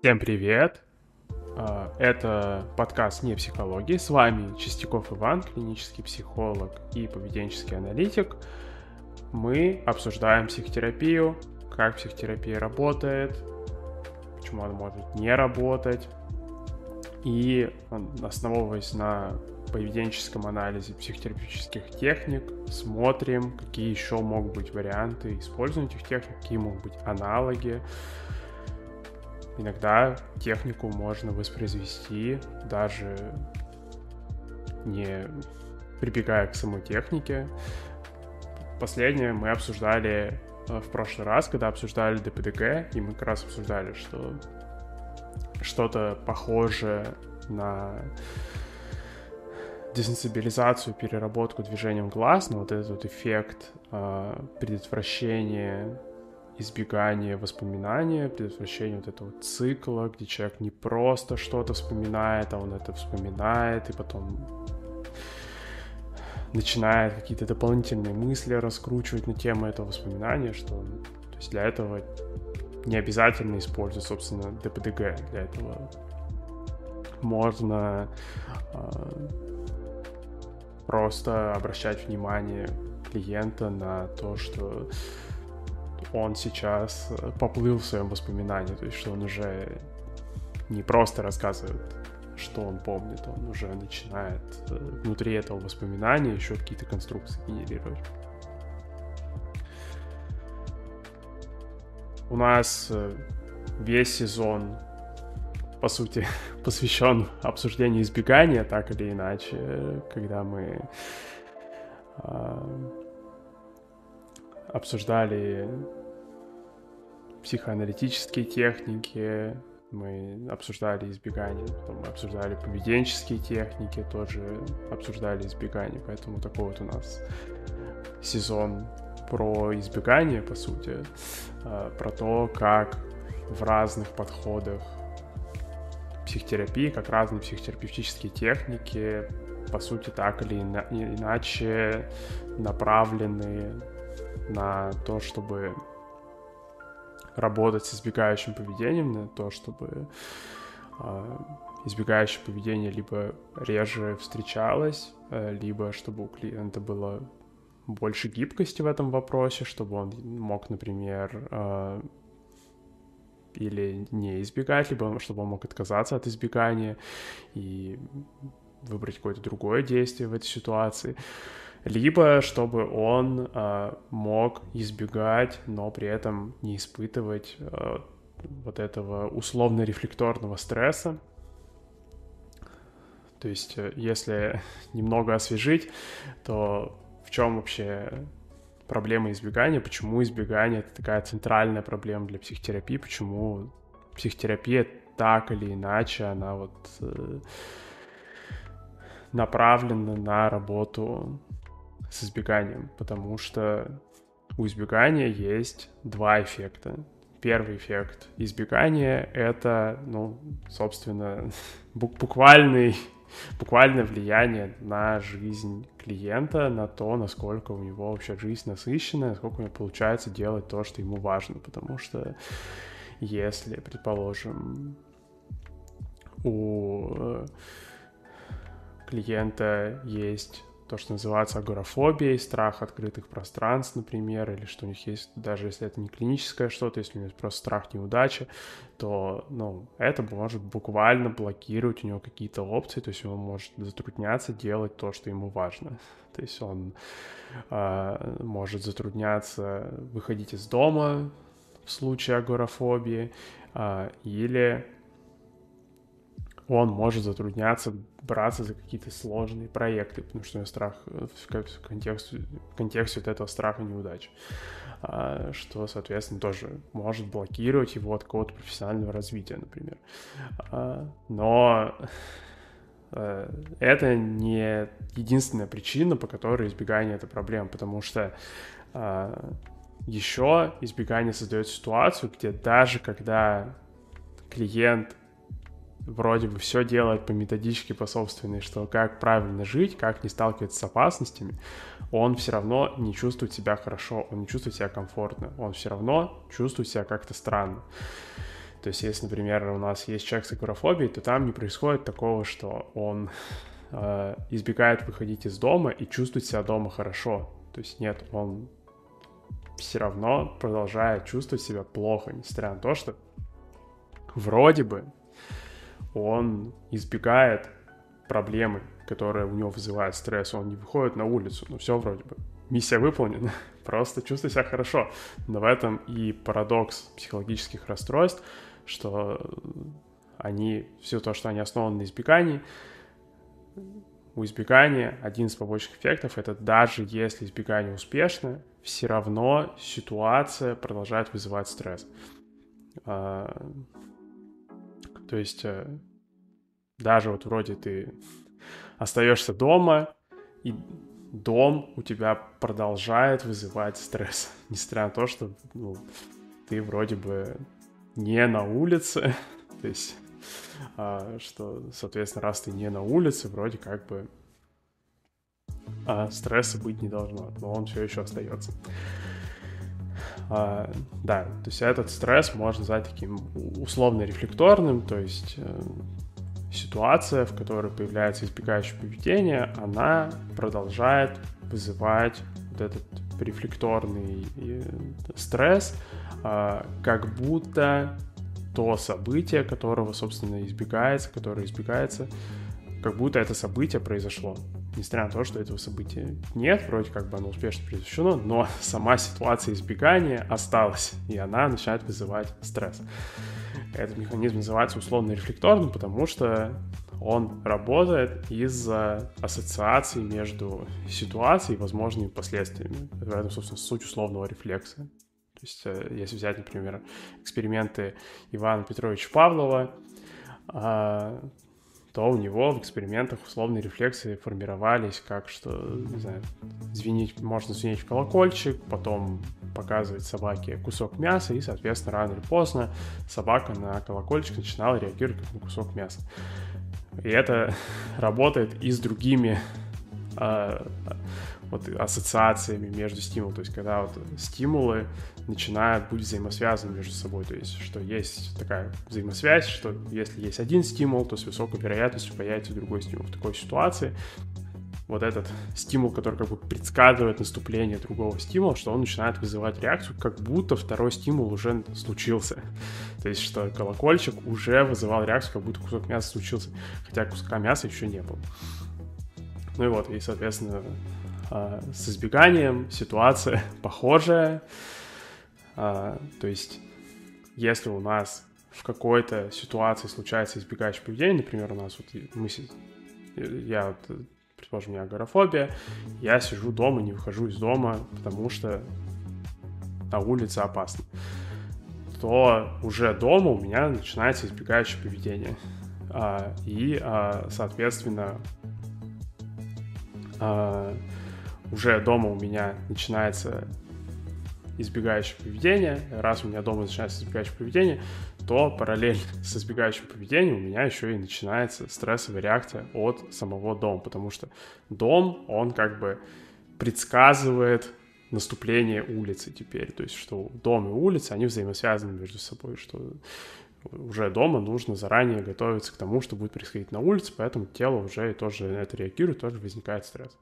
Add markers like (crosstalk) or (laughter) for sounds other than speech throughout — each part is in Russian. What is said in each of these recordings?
Всем привет! А, это подкаст «Не психологии». С вами Чистяков Иван, клинический психолог и поведенческий аналитик. Мы обсуждаем психотерапию, как психотерапия работает, почему она может не работать. И основываясь на поведенческом анализе психотерапевтических техник, смотрим, какие еще могут быть варианты использования этих техник, какие могут быть аналоги, Иногда технику можно воспроизвести даже не прибегая к самой технике. Последнее мы обсуждали э, в прошлый раз, когда обсуждали ДПДГ, и мы как раз обсуждали, что что-то похожее на десенсибилизацию, переработку движением глаз, но вот этот вот эффект э, предотвращения избегание воспоминания, предотвращение вот этого цикла, где человек не просто что-то вспоминает, а он это вспоминает, и потом начинает какие-то дополнительные мысли раскручивать на тему этого воспоминания, что то есть для этого не обязательно использовать, собственно, ДПДГ. Для этого можно э, просто обращать внимание клиента на то, что он сейчас э, поплыл в своем воспоминании, то есть что он уже не просто рассказывает, что он помнит, он уже начинает э, внутри этого воспоминания еще какие-то конструкции генерировать. У нас э, весь сезон, по сути, (laughs) посвящен обсуждению избегания, так или иначе, когда мы э, обсуждали психоаналитические техники, мы обсуждали избегание, потом обсуждали поведенческие техники, тоже обсуждали избегание, поэтому такой вот у нас сезон про избегание, по сути, а, про то, как в разных подходах психотерапии, как разные психотерапевтические техники, по сути, так или иначе направлены на то, чтобы работать с избегающим поведением, на то, чтобы э, избегающее поведение либо реже встречалось, э, либо чтобы у клиента было больше гибкости в этом вопросе, чтобы он мог, например, э, или не избегать, либо чтобы он мог отказаться от избегания и выбрать какое-то другое действие в этой ситуации либо чтобы он э, мог избегать, но при этом не испытывать э, вот этого условно-рефлекторного стресса. То есть, э, если (laughs) немного освежить, то в чем вообще проблема избегания, почему избегание это такая центральная проблема для психотерапии, почему психотерапия так или иначе, она вот э, направлена на работу с избеганием, потому что у избегания есть два эффекта. Первый эффект избегания — это, ну, собственно, (laughs) буквальный, (laughs) буквальное влияние на жизнь клиента, на то, насколько у него вообще жизнь насыщенная, насколько у него получается делать то, что ему важно. Потому что если, предположим, у э, клиента есть то, что называется агорафобией, страх открытых пространств, например, или что у них есть, даже если это не клиническое что-то, если у них просто страх неудачи, то, ну, это может буквально блокировать у него какие-то опции, то есть он может затрудняться делать то, что ему важно. То есть он э, может затрудняться выходить из дома в случае агорафобии, э, или он может затрудняться браться за какие-то сложные проекты, потому что у него страх э, в контексте, в контексте вот этого страха неудач, а, что, соответственно, тоже может блокировать его от какого-то профессионального развития, например. А, но э, это не единственная причина, по которой избегание это проблема, потому что а, еще избегание создает ситуацию, где даже когда клиент вроде бы все делает по методичке, по собственной, что как правильно жить, как не сталкиваться с опасностями, он все равно не чувствует себя хорошо, он не чувствует себя комфортно, он все равно чувствует себя как-то странно. То есть, если, например, у нас есть человек с агорафобией, то там не происходит такого, что он э, избегает выходить из дома и чувствует себя дома хорошо. То есть, нет, он все равно продолжает чувствовать себя плохо, несмотря на то, что вроде бы он избегает проблемы, которые у него вызывают стресс, он не выходит на улицу, но все вроде бы. Миссия выполнена, (laughs) просто чувствуй себя хорошо. Но в этом и парадокс психологических расстройств, что они, все то, что они основаны на избегании, у избегания один из побочных эффектов это даже если избегание успешно, все равно ситуация продолжает вызывать стресс. То есть э, даже вот вроде ты остаешься дома, и дом у тебя продолжает вызывать стресс, (laughs) несмотря на то, что ну, ты вроде бы не на улице, (laughs) то есть, а, что, соответственно, раз ты не на улице, вроде как бы а, стресса быть не должно, но он все еще остается. А, да, то есть этот стресс можно назвать таким условно-рефлекторным, то есть э, ситуация, в которой появляется избегающее поведение, она продолжает вызывать вот этот рефлекторный э, стресс, а, как будто то событие, которого, собственно, избегается, которое избегается, как будто это событие произошло несмотря на то, что этого события нет, вроде как бы оно успешно предотвращено, но (laughs) сама ситуация избегания осталась, и она начинает вызывать стресс. Этот механизм называется условно рефлекторным, потому что он работает из-за ассоциации между ситуацией и возможными последствиями. В этом, собственно, суть условного рефлекса. То есть, э, если взять, например, эксперименты Ивана Петровича Павлова, а, то у него в экспериментах условные рефлексы формировались как, что, не знаю, звенить, можно звенить в колокольчик, потом показывать собаке кусок мяса, и, соответственно, рано или поздно собака на колокольчик начинала реагировать как на кусок мяса. И это (laughs) работает и с другими а, вот ассоциациями между стимулами. То есть, когда вот стимулы начинают быть взаимосвязаны между собой. То есть, что есть такая взаимосвязь, что если есть один стимул, то с высокой вероятностью появится другой стимул. В такой ситуации вот этот стимул, который как бы предсказывает наступление другого стимула, что он начинает вызывать реакцию, как будто второй стимул уже случился. То есть, что колокольчик уже вызывал реакцию, как будто кусок мяса случился, хотя куска мяса еще не было. Ну и вот, и, соответственно, а, с избеганием ситуация (laughs) похожая. А, то есть, если у нас в какой-то ситуации случается избегающее поведение, например, у нас вот мы, я вот, предположим, у меня агорафобия, я сижу дома, не выхожу из дома, потому что на улице опасно, то уже дома у меня начинается избегающее поведение. А, и, а, соответственно, уже дома у меня начинается избегающее поведение. Раз у меня дома начинается избегающее поведение, то параллельно (laughs) с избегающим поведением у меня еще и начинается стрессовая реакция от самого дома, потому что дом, он как бы предсказывает наступление улицы теперь, то есть что дом и улица, они взаимосвязаны между собой, что уже дома нужно заранее готовиться к тому, что будет происходить на улице, поэтому тело уже тоже на это реагирует, тоже возникает стресс.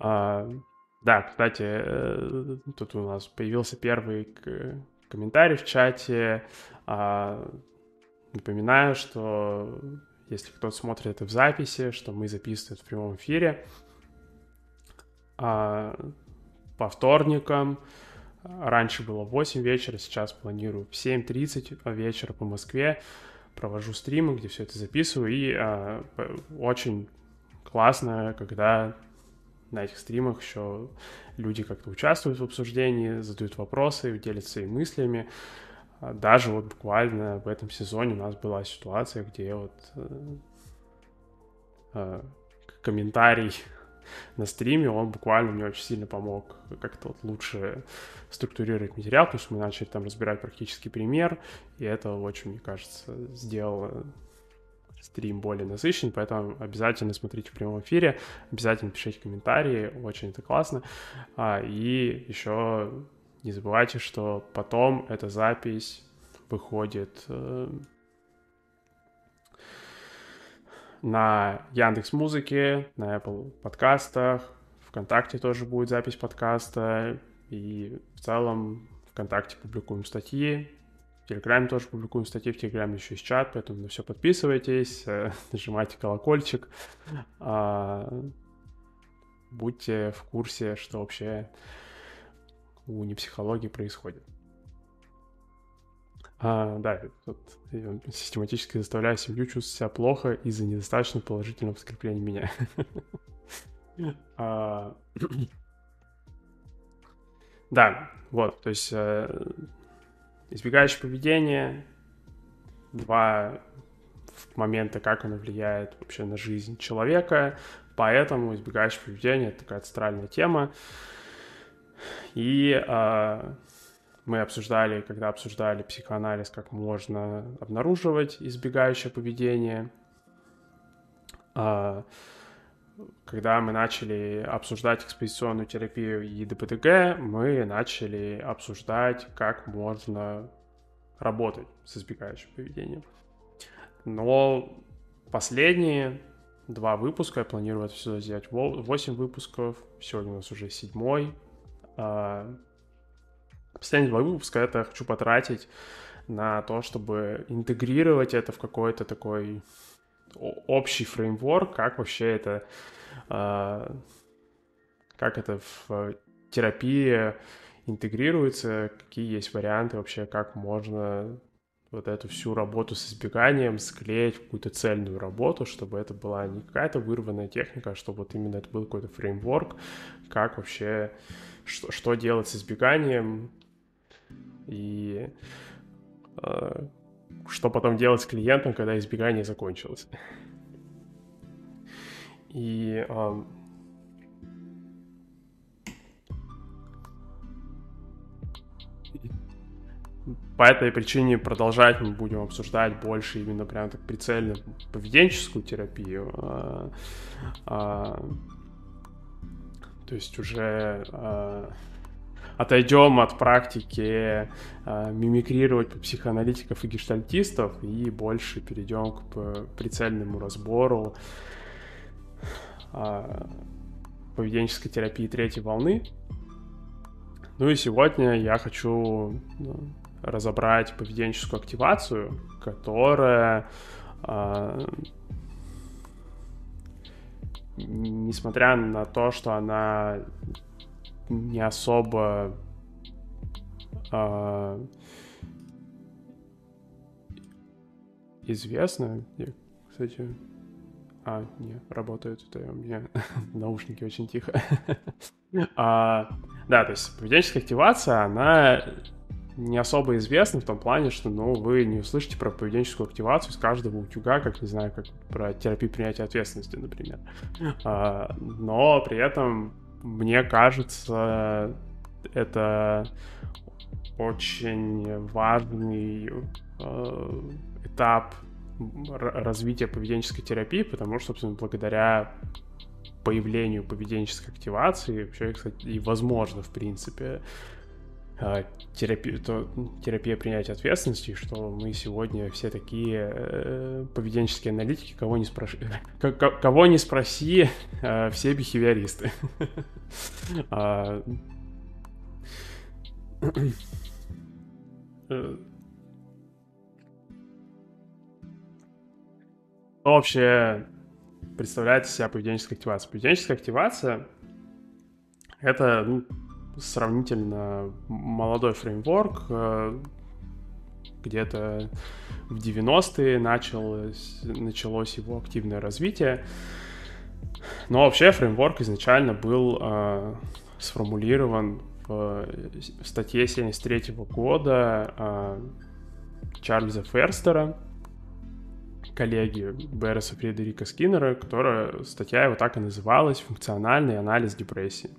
Да, кстати, э, тут у нас появился первый комментарий в чате. А, напоминаю, что если кто-то смотрит это в записи, что мы записываем в прямом эфире. А, по вторникам. Раньше было 8 вечера, сейчас планирую в 7.30 вечера по Москве. Провожу стримы, где все это записываю. И а, очень классно, когда на этих стримах еще люди как-то участвуют в обсуждении, задают вопросы, делятся своими мыслями. Даже вот буквально в этом сезоне у нас была ситуация, где вот э, э, комментарий (laughs) на стриме, он буквально мне очень сильно помог как-то вот лучше структурировать материал, потому что мы начали там разбирать практический пример, и это очень, мне кажется, сделало стрим более насыщенный, поэтому обязательно смотрите в прямом эфире, обязательно пишите комментарии, очень это классно. А, и еще не забывайте, что потом эта запись выходит э, на Яндекс Музыке, на Apple подкастах, ВКонтакте тоже будет запись подкаста, и в целом ВКонтакте публикуем статьи, Телеграме тоже публикуем статьи, в Телеграме еще есть чат, поэтому на все подписывайтесь, э, (laughs) нажимайте колокольчик, а, будьте в курсе, что вообще у непсихологии происходит. А, да, тут я систематически заставляю семью чувствовать себя плохо из-за недостаточно положительного подкрепления меня. (laughs) А, (clears throat) да, вот, то есть э, избегающее поведение, два момента, как оно влияет вообще на жизнь человека, поэтому избегающее поведение — это такая центральная тема. И э, мы обсуждали, когда обсуждали психоанализ, как можно обнаруживать избегающее поведение. Когда мы начали обсуждать экспозиционную терапию и ДПТГ, мы начали обсуждать, как можно работать с избегающим поведением. Но последние два выпуска, я планирую это все сделать 8 выпусков, сегодня у нас уже седьмой, а, последние два выпуска это хочу потратить на то, чтобы интегрировать это в какой-то такой общий фреймворк, как вообще это, а, как это в терапии интегрируется, какие есть варианты вообще, как можно вот эту всю работу с избеганием склеить в какую-то цельную работу, чтобы это была не какая-то вырванная техника, а чтобы вот именно это был какой-то фреймворк, как вообще что, что делать с избеганием. И э, что потом делать с клиентом, когда избегание закончилось. И э, по этой причине продолжать мы будем обсуждать больше именно прям так прицельно поведенческую терапию. А, а, то есть уже э, отойдем от практики э, мимикрировать психоаналитиков и гештальтистов и больше перейдем к прицельному разбору э, поведенческой терапии третьей волны. Ну и сегодня я хочу ну, разобрать поведенческую активацию, которая э, несмотря на то, что она не особо э, известна. Я, кстати, а, не, работают, это у меня (laughs) наушники очень тихо. а, да, то есть поведенческая активация, она не особо известны в том плане, что, ну, вы не услышите про поведенческую активацию из каждого утюга, как, не знаю, как про терапию принятия ответственности, например. А, но при этом, мне кажется, это очень важный э, этап развития поведенческой терапии, потому что, собственно, благодаря появлению поведенческой активации, вообще, кстати, и возможно, в принципе, терапия, то, терапия принятия ответственности, что мы сегодня все такие э, поведенческие аналитики, кого не, спрош... (laughs) кого не спроси, э, все бихевиористы. (laughs) а... Э, что вообще представляет из себя поведенческая активация? Поведенческая активация — это ну, сравнительно молодой фреймворк, э, где-то в 90-е началось, началось его активное развитие. Но вообще фреймворк изначально был э, сформулирован в, в статье 73 года э, Чарльза Ферстера, коллеги Берреса Фредерика Скиннера, которая статья его так и называлась «Функциональный анализ депрессии».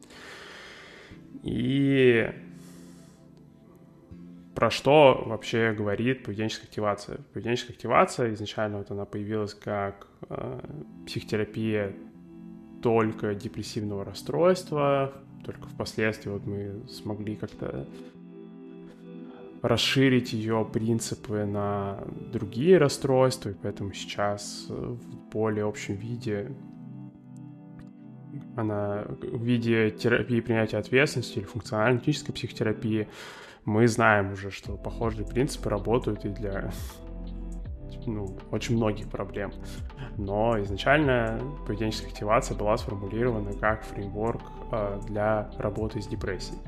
И про что вообще говорит поведенческая активация? Поведенческая активация изначально вот она появилась как э, психотерапия только депрессивного расстройства только впоследствии вот мы смогли как-то расширить ее принципы на другие расстройства, и поэтому сейчас в более общем виде она в виде терапии принятия ответственности или функционально-аналитической психотерапии, мы знаем уже, что похожие принципы работают и для ну, очень многих проблем. Но изначально поведенческая активация была сформулирована как фреймворк э, для работы с депрессией.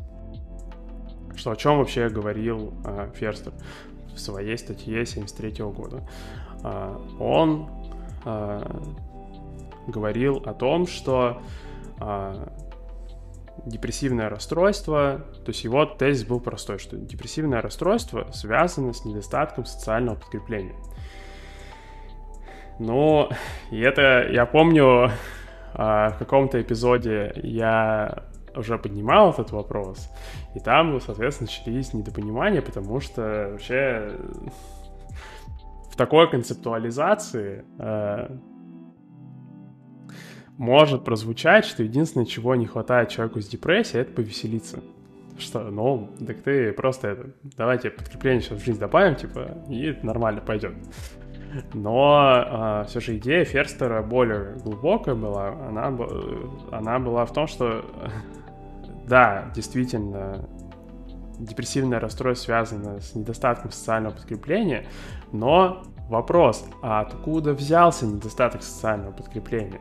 Что о чем вообще говорил э, Ферстер в своей статье 73 года. Э, он говорил о том, что э, депрессивное расстройство, то есть его тезис был простой, что депрессивное расстройство связано с недостатком социального подкрепления. Ну, и это, я помню, а, в каком-то эпизоде я уже поднимал этот вопрос, и там, соответственно, начались недопонимания, потому что вообще в такой концептуализации э, может прозвучать, что единственное, чего не хватает человеку с депрессией, это повеселиться. Что, ну, так ты просто это, давайте подкрепление сейчас в жизнь добавим, типа, и нормально пойдет. Но э, все же идея Ферстера более глубокая была. Она, она была в том, что (laughs) да, действительно, депрессивное расстройство связано с недостатком социального подкрепления, но вопрос, а откуда взялся недостаток социального подкрепления?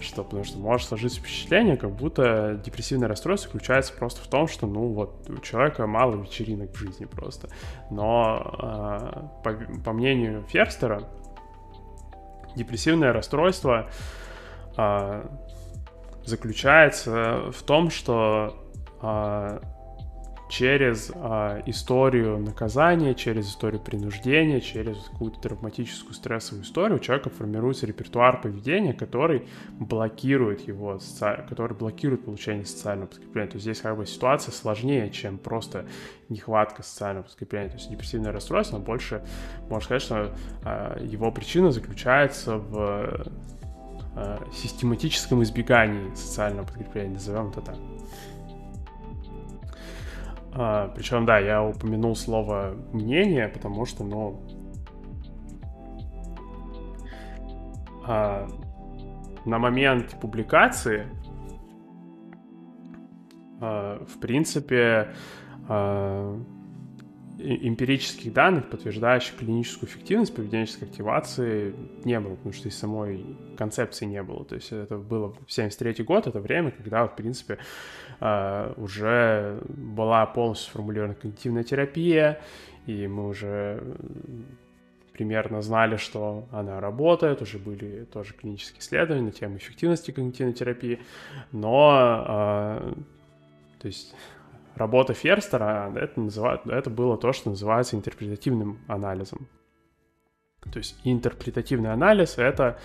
Что, потому что может сложиться впечатление, как будто депрессивное расстройство заключается просто в том, что, ну, вот, у человека мало вечеринок в жизни просто. Но, э, по, по мнению Ферстера, депрессивное расстройство э, заключается в том, что э, через э, историю наказания, через историю принуждения, через какую-то травматическую стрессовую историю у человека формируется репертуар поведения, который блокирует его, который блокирует получение социального подкрепления. То есть здесь как бы ситуация сложнее, чем просто нехватка социального подкрепления. То есть депрессивное расстройство, но больше, можно сказать, что э, его причина заключается в э, систематическом избегании социального подкрепления, назовем это так. А, причем, да, я упомянул слово мнение, потому что, ну, а, на момент публикации, а, в принципе, а, эмпирических данных, подтверждающих клиническую эффективность поведенческой активации, не было, потому что и самой концепции не было. То есть это было 73 год, это время, когда, в принципе, а, уже была полностью сформулирована когнитивная терапия, и мы уже примерно знали, что она работает, уже были тоже клинические исследования на тему эффективности когнитивной терапии, но, а, то есть работа Ферстера, это, называют, это было то, что называется интерпретативным анализом. То есть интерпретативный анализ — это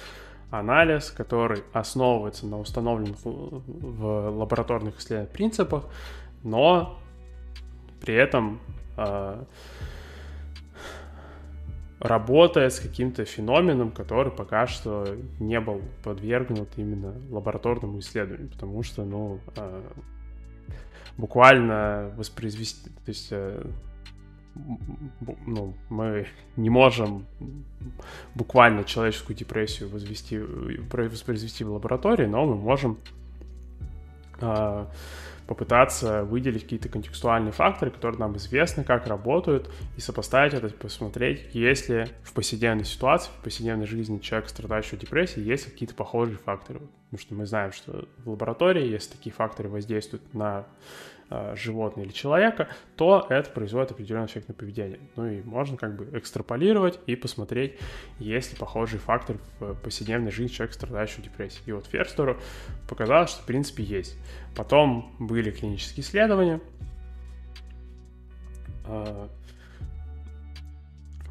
анализ, который основывается на установленных в лабораторных исследованиях принципах, но при этом э, работает с каким-то феноменом, который пока что не был подвергнут именно лабораторному исследованию, потому что, ну, э, буквально воспроизвести, то есть э, ну, мы не можем буквально человеческую депрессию возвести, воспроизвести в лаборатории, но мы можем э, попытаться выделить какие-то контекстуальные факторы, которые нам известны, как работают, и сопоставить это, посмотреть, есть ли в повседневной ситуации, в повседневной жизни человека, страдающего депрессией, есть какие-то похожие факторы. Потому что мы знаем, что в лаборатории, если такие факторы воздействуют на животное или человека, то это производит определенный эффект на поведение. Ну и можно как бы экстраполировать и посмотреть, есть ли похожий фактор в повседневной жизни человека, страдающего депрессией. И вот Ферстеру показалось, что в принципе есть. Потом были клинические исследования, э,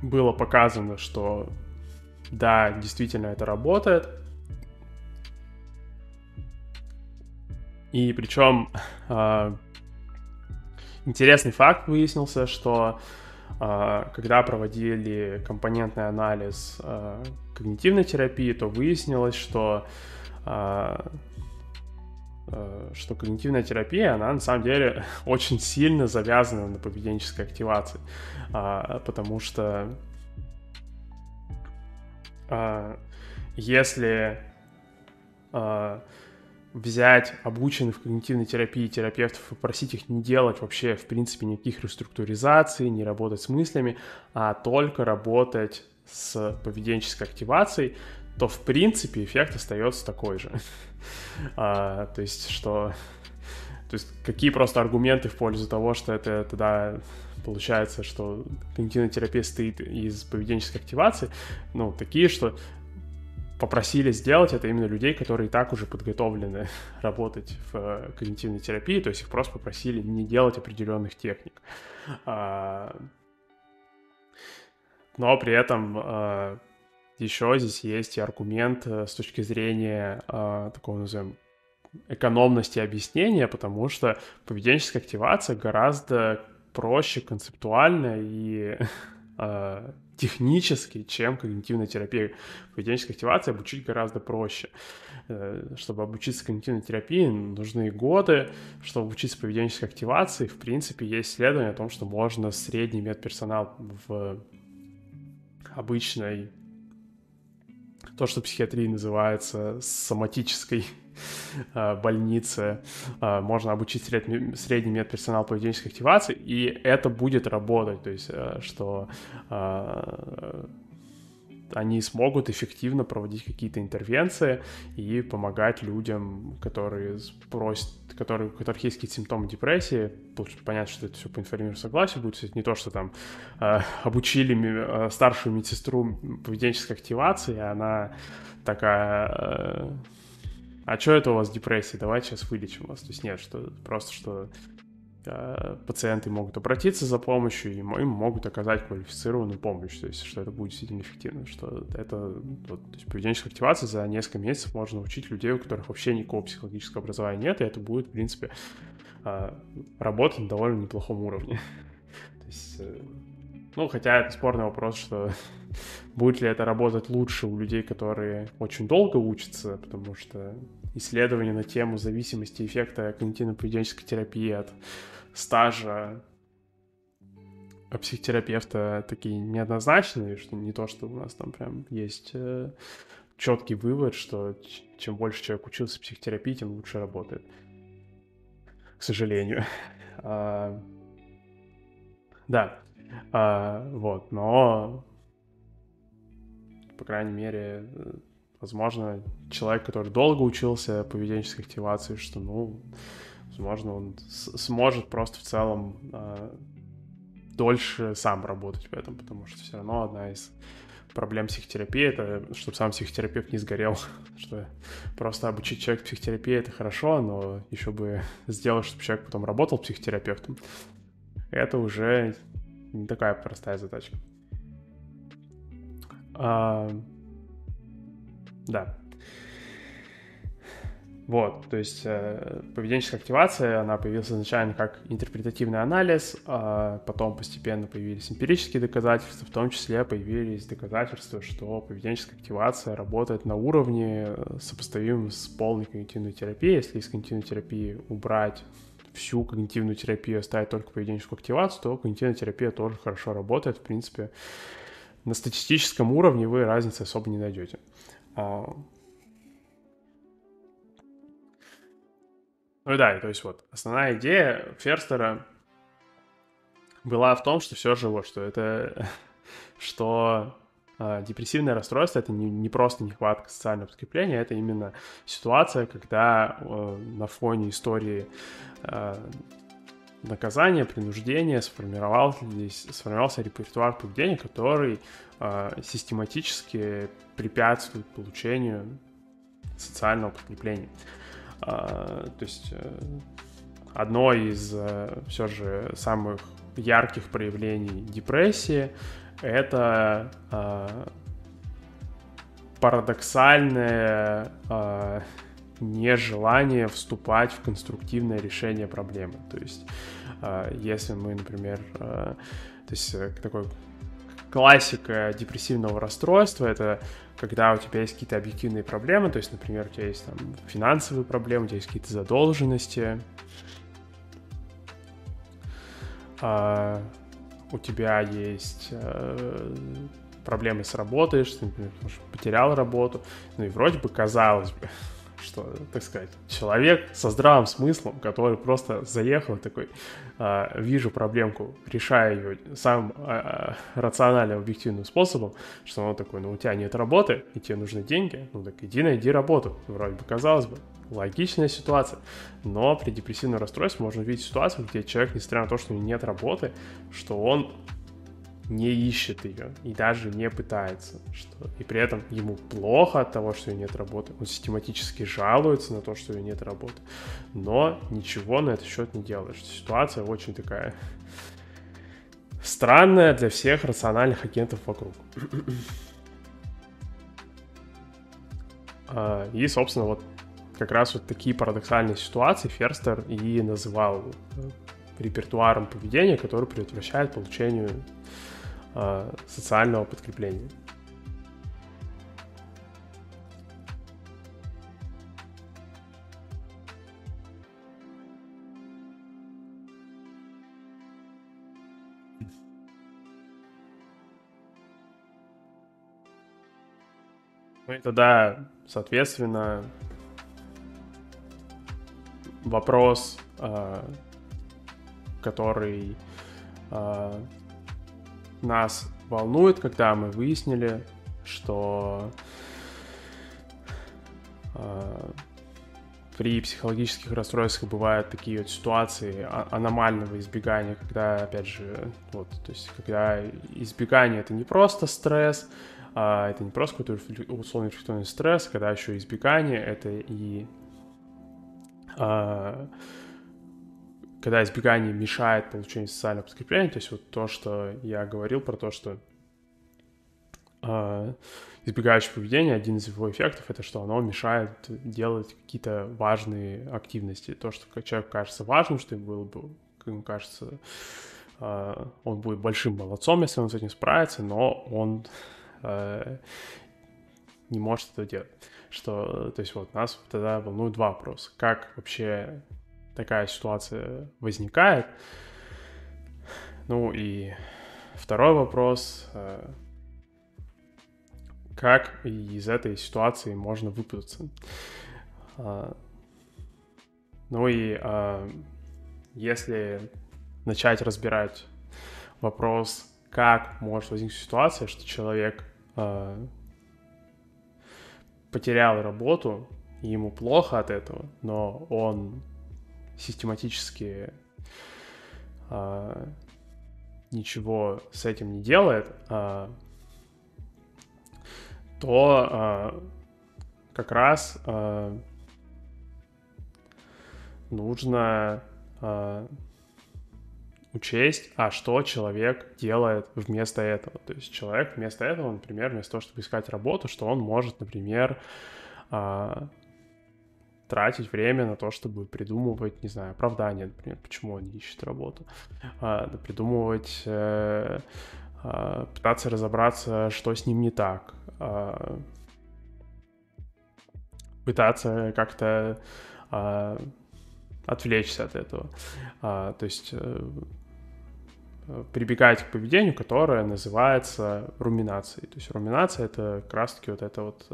было показано, что да, действительно это работает. И причем э, Интересный факт выяснился, что э, когда проводили компонентный анализ э, когнитивной терапии, то выяснилось, что э, что когнитивная терапия, она на самом деле (laughs) очень сильно завязана на поведенческой активации, а, потому что а, если а, взять обученных в когнитивной терапии терапевтов и попросить их не делать вообще, в принципе, никаких реструктуризаций, не работать с мыслями, а только работать с поведенческой активацией, то, в принципе, эффект остается такой же. (laughs) а, то есть, что... То есть, какие просто аргументы в пользу того, что это тогда получается, что когнитивная терапия стоит из поведенческой активации, ну, такие, что попросили сделать это именно людей, которые и так уже подготовлены (laughs) работать в э, когнитивной терапии, то есть их просто попросили не делать определенных техник. А, но при этом а, еще здесь есть и аргумент э, с точки зрения такого, назовем, экономности объяснения, потому что поведенческая активация гораздо проще концептуально и (laughs) технически, чем когнитивная терапия. Поведенческая активация обучить гораздо проще. Э, чтобы обучиться когнитивной терапии, нужны годы. Чтобы обучиться поведенческой активации, в принципе, есть исследование о том, что можно средний медперсонал в обычной то, что психиатрии называется соматической Э, (laughs) больнице, э, можно обучить средний, медперсонал поведенческой активации, и это будет работать, то есть э, что они смогут эффективно проводить какие-то интервенции и помогать людям, которые просят, которые, у которых есть какие-то симптомы депрессии. Понятно, что это все по информированному согласию будет. Это не то, что там э, обучили э, старшую медсестру поведенческой активации, а она такая... Э, а что это у вас депрессия, давайте сейчас вылечим вас. То есть нет, что просто что пациенты могут обратиться за помощью, и им могут оказать квалифицированную помощь, то есть что это будет действительно эффективно, что это вот, то есть поведенческая активация за несколько месяцев можно учить людей, у которых вообще никакого психологического образования нет, и это будет, в принципе, э, работать на довольно неплохом уровне. (laughs) то есть, э, ну, хотя это спорный вопрос, что будет ли это работать лучше у людей, которые очень долго учатся, потому что исследования на тему зависимости эффекта когнитивно-поведенческой терапии от стажа психотерапевта такие неоднозначные, что не то, что у нас там прям есть э, четкий вывод, что чем больше человек учился психотерапии, тем лучше работает. К сожалению. (laughs) А, да. А, вот, но по крайней мере, возможно, человек, который долго учился поведенческой активации, что, ну, возможно, он сможет просто в целом э, дольше сам работать в этом, потому что все равно одна из проблем психотерапии это, чтобы сам психотерапевт не сгорел, (laughs) что просто обучить человека психотерапии это хорошо, но еще бы сделать, чтобы человек потом работал психотерапевтом, это уже не такая простая задачка. А, да. Вот, то есть э, поведенческая активация, она появилась изначально как интерпретативный анализ, а потом постепенно появились эмпирические доказательства, в том числе появились доказательства, что поведенческая активация работает на уровне, э, сопоставимом с полной когнитивной терапией. Если из когнитивной терапии убрать всю когнитивную терапию, оставить только поведенческую активацию, то когнитивная терапия тоже хорошо работает, в принципе, на статистическом уровне вы разницы особо не найдете. А, ну да, то есть вот основная идея Ферстера была в том, что все же вот, что это, (laughs) что э, депрессивное расстройство это не, не просто нехватка социального подкрепления, это именно ситуация, когда э, на фоне истории э, наказания, принуждения сформировался, сформировался репертуар поведения, который э, систематически препятствует получению социального подкрепления. Э, то есть э, одно из э, все же самых ярких проявлений депрессии это э, парадоксальное э, нежелание вступать в конструктивное решение проблемы. То есть, а, если мы, например, а, то есть э, такой классика депрессивного расстройства — это когда у тебя есть какие-то объективные проблемы, то есть, например, у тебя есть там финансовые проблемы, у тебя есть какие-то задолженности, а, у тебя есть э, проблемы с работой, что, например, потерял работу, ну и вроде бы казалось бы, что, так сказать, человек со здравым смыслом, который просто заехал такой, э, вижу проблемку, решаю ее самым э, рациональным, объективным способом, что он такой, ну у тебя нет работы, и тебе нужны деньги, ну так иди найди работу. Вроде бы казалось бы, логичная ситуация. Но при депрессивном расстройстве можно видеть ситуацию, где человек, несмотря на то, что у него нет работы, что он не ищет ее и даже не пытается. Что... И при этом ему плохо от того, что него нет работы. Он систематически жалуется на то, что него нет работы. Но ничего на этот счет не делает. Ситуация очень такая странная для всех рациональных агентов вокруг. А, и, собственно, вот как раз вот такие парадоксальные ситуации Ферстер и называл э, репертуаром поведения, который предотвращает получению социального подкрепления. Ну и тогда, соответственно, вопрос, э, который э, нас волнует, когда мы выяснили, что э, при психологических расстройствах бывают такие вот ситуации а, аномального избегания, когда, опять же, вот, то есть, когда избегание это не просто стресс, а это не просто какой-то условный рефлекторный стресс, когда еще избегание это и а, когда избегание мешает получению социального подкрепления, то есть вот то, что я говорил про то, что э, избегающее поведение, один из его эффектов, это что оно мешает делать какие-то важные активности. То, что человеку кажется важным, что ему было бы, ему кажется, э, он будет большим молодцом, если он с этим справится, но он э, не может это делать. Что, то есть вот нас тогда волнуют два вопроса. Как вообще такая ситуация возникает. Ну и второй вопрос, э, как из этой ситуации можно выпутаться. А, ну и а, если начать разбирать вопрос, как может возникнуть ситуация, что человек а, потерял работу, ему плохо от этого, но он систематически а, ничего с этим не делает, а, то а, как раз а, нужно а, учесть, а что человек делает вместо этого. То есть человек вместо этого, например, вместо того, чтобы искать работу, что он может, например, а, тратить время на то, чтобы придумывать, не знаю, оправдание, например, почему он ищет работу, а, придумывать, э, а, пытаться разобраться, что с ним не так, а, пытаться как-то отвлечься от этого. То есть а, прибегать к поведению, которое называется руминацией. То есть руминация — это как раз-таки вот это вот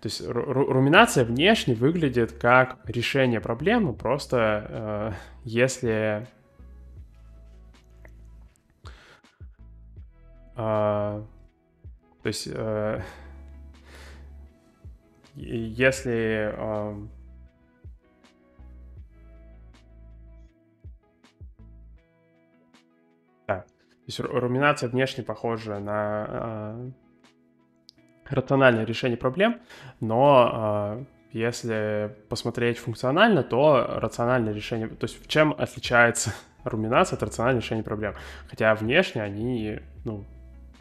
то есть руминация внешне выглядит как решение проблемы, просто э, если э, то есть э, если э, то есть руминация внешне похожа на э, рациональное решение проблем, но э, если посмотреть функционально, то рациональное решение, то есть в чем отличается (laughs) руминация от рационального решения проблем? Хотя внешне они, ну,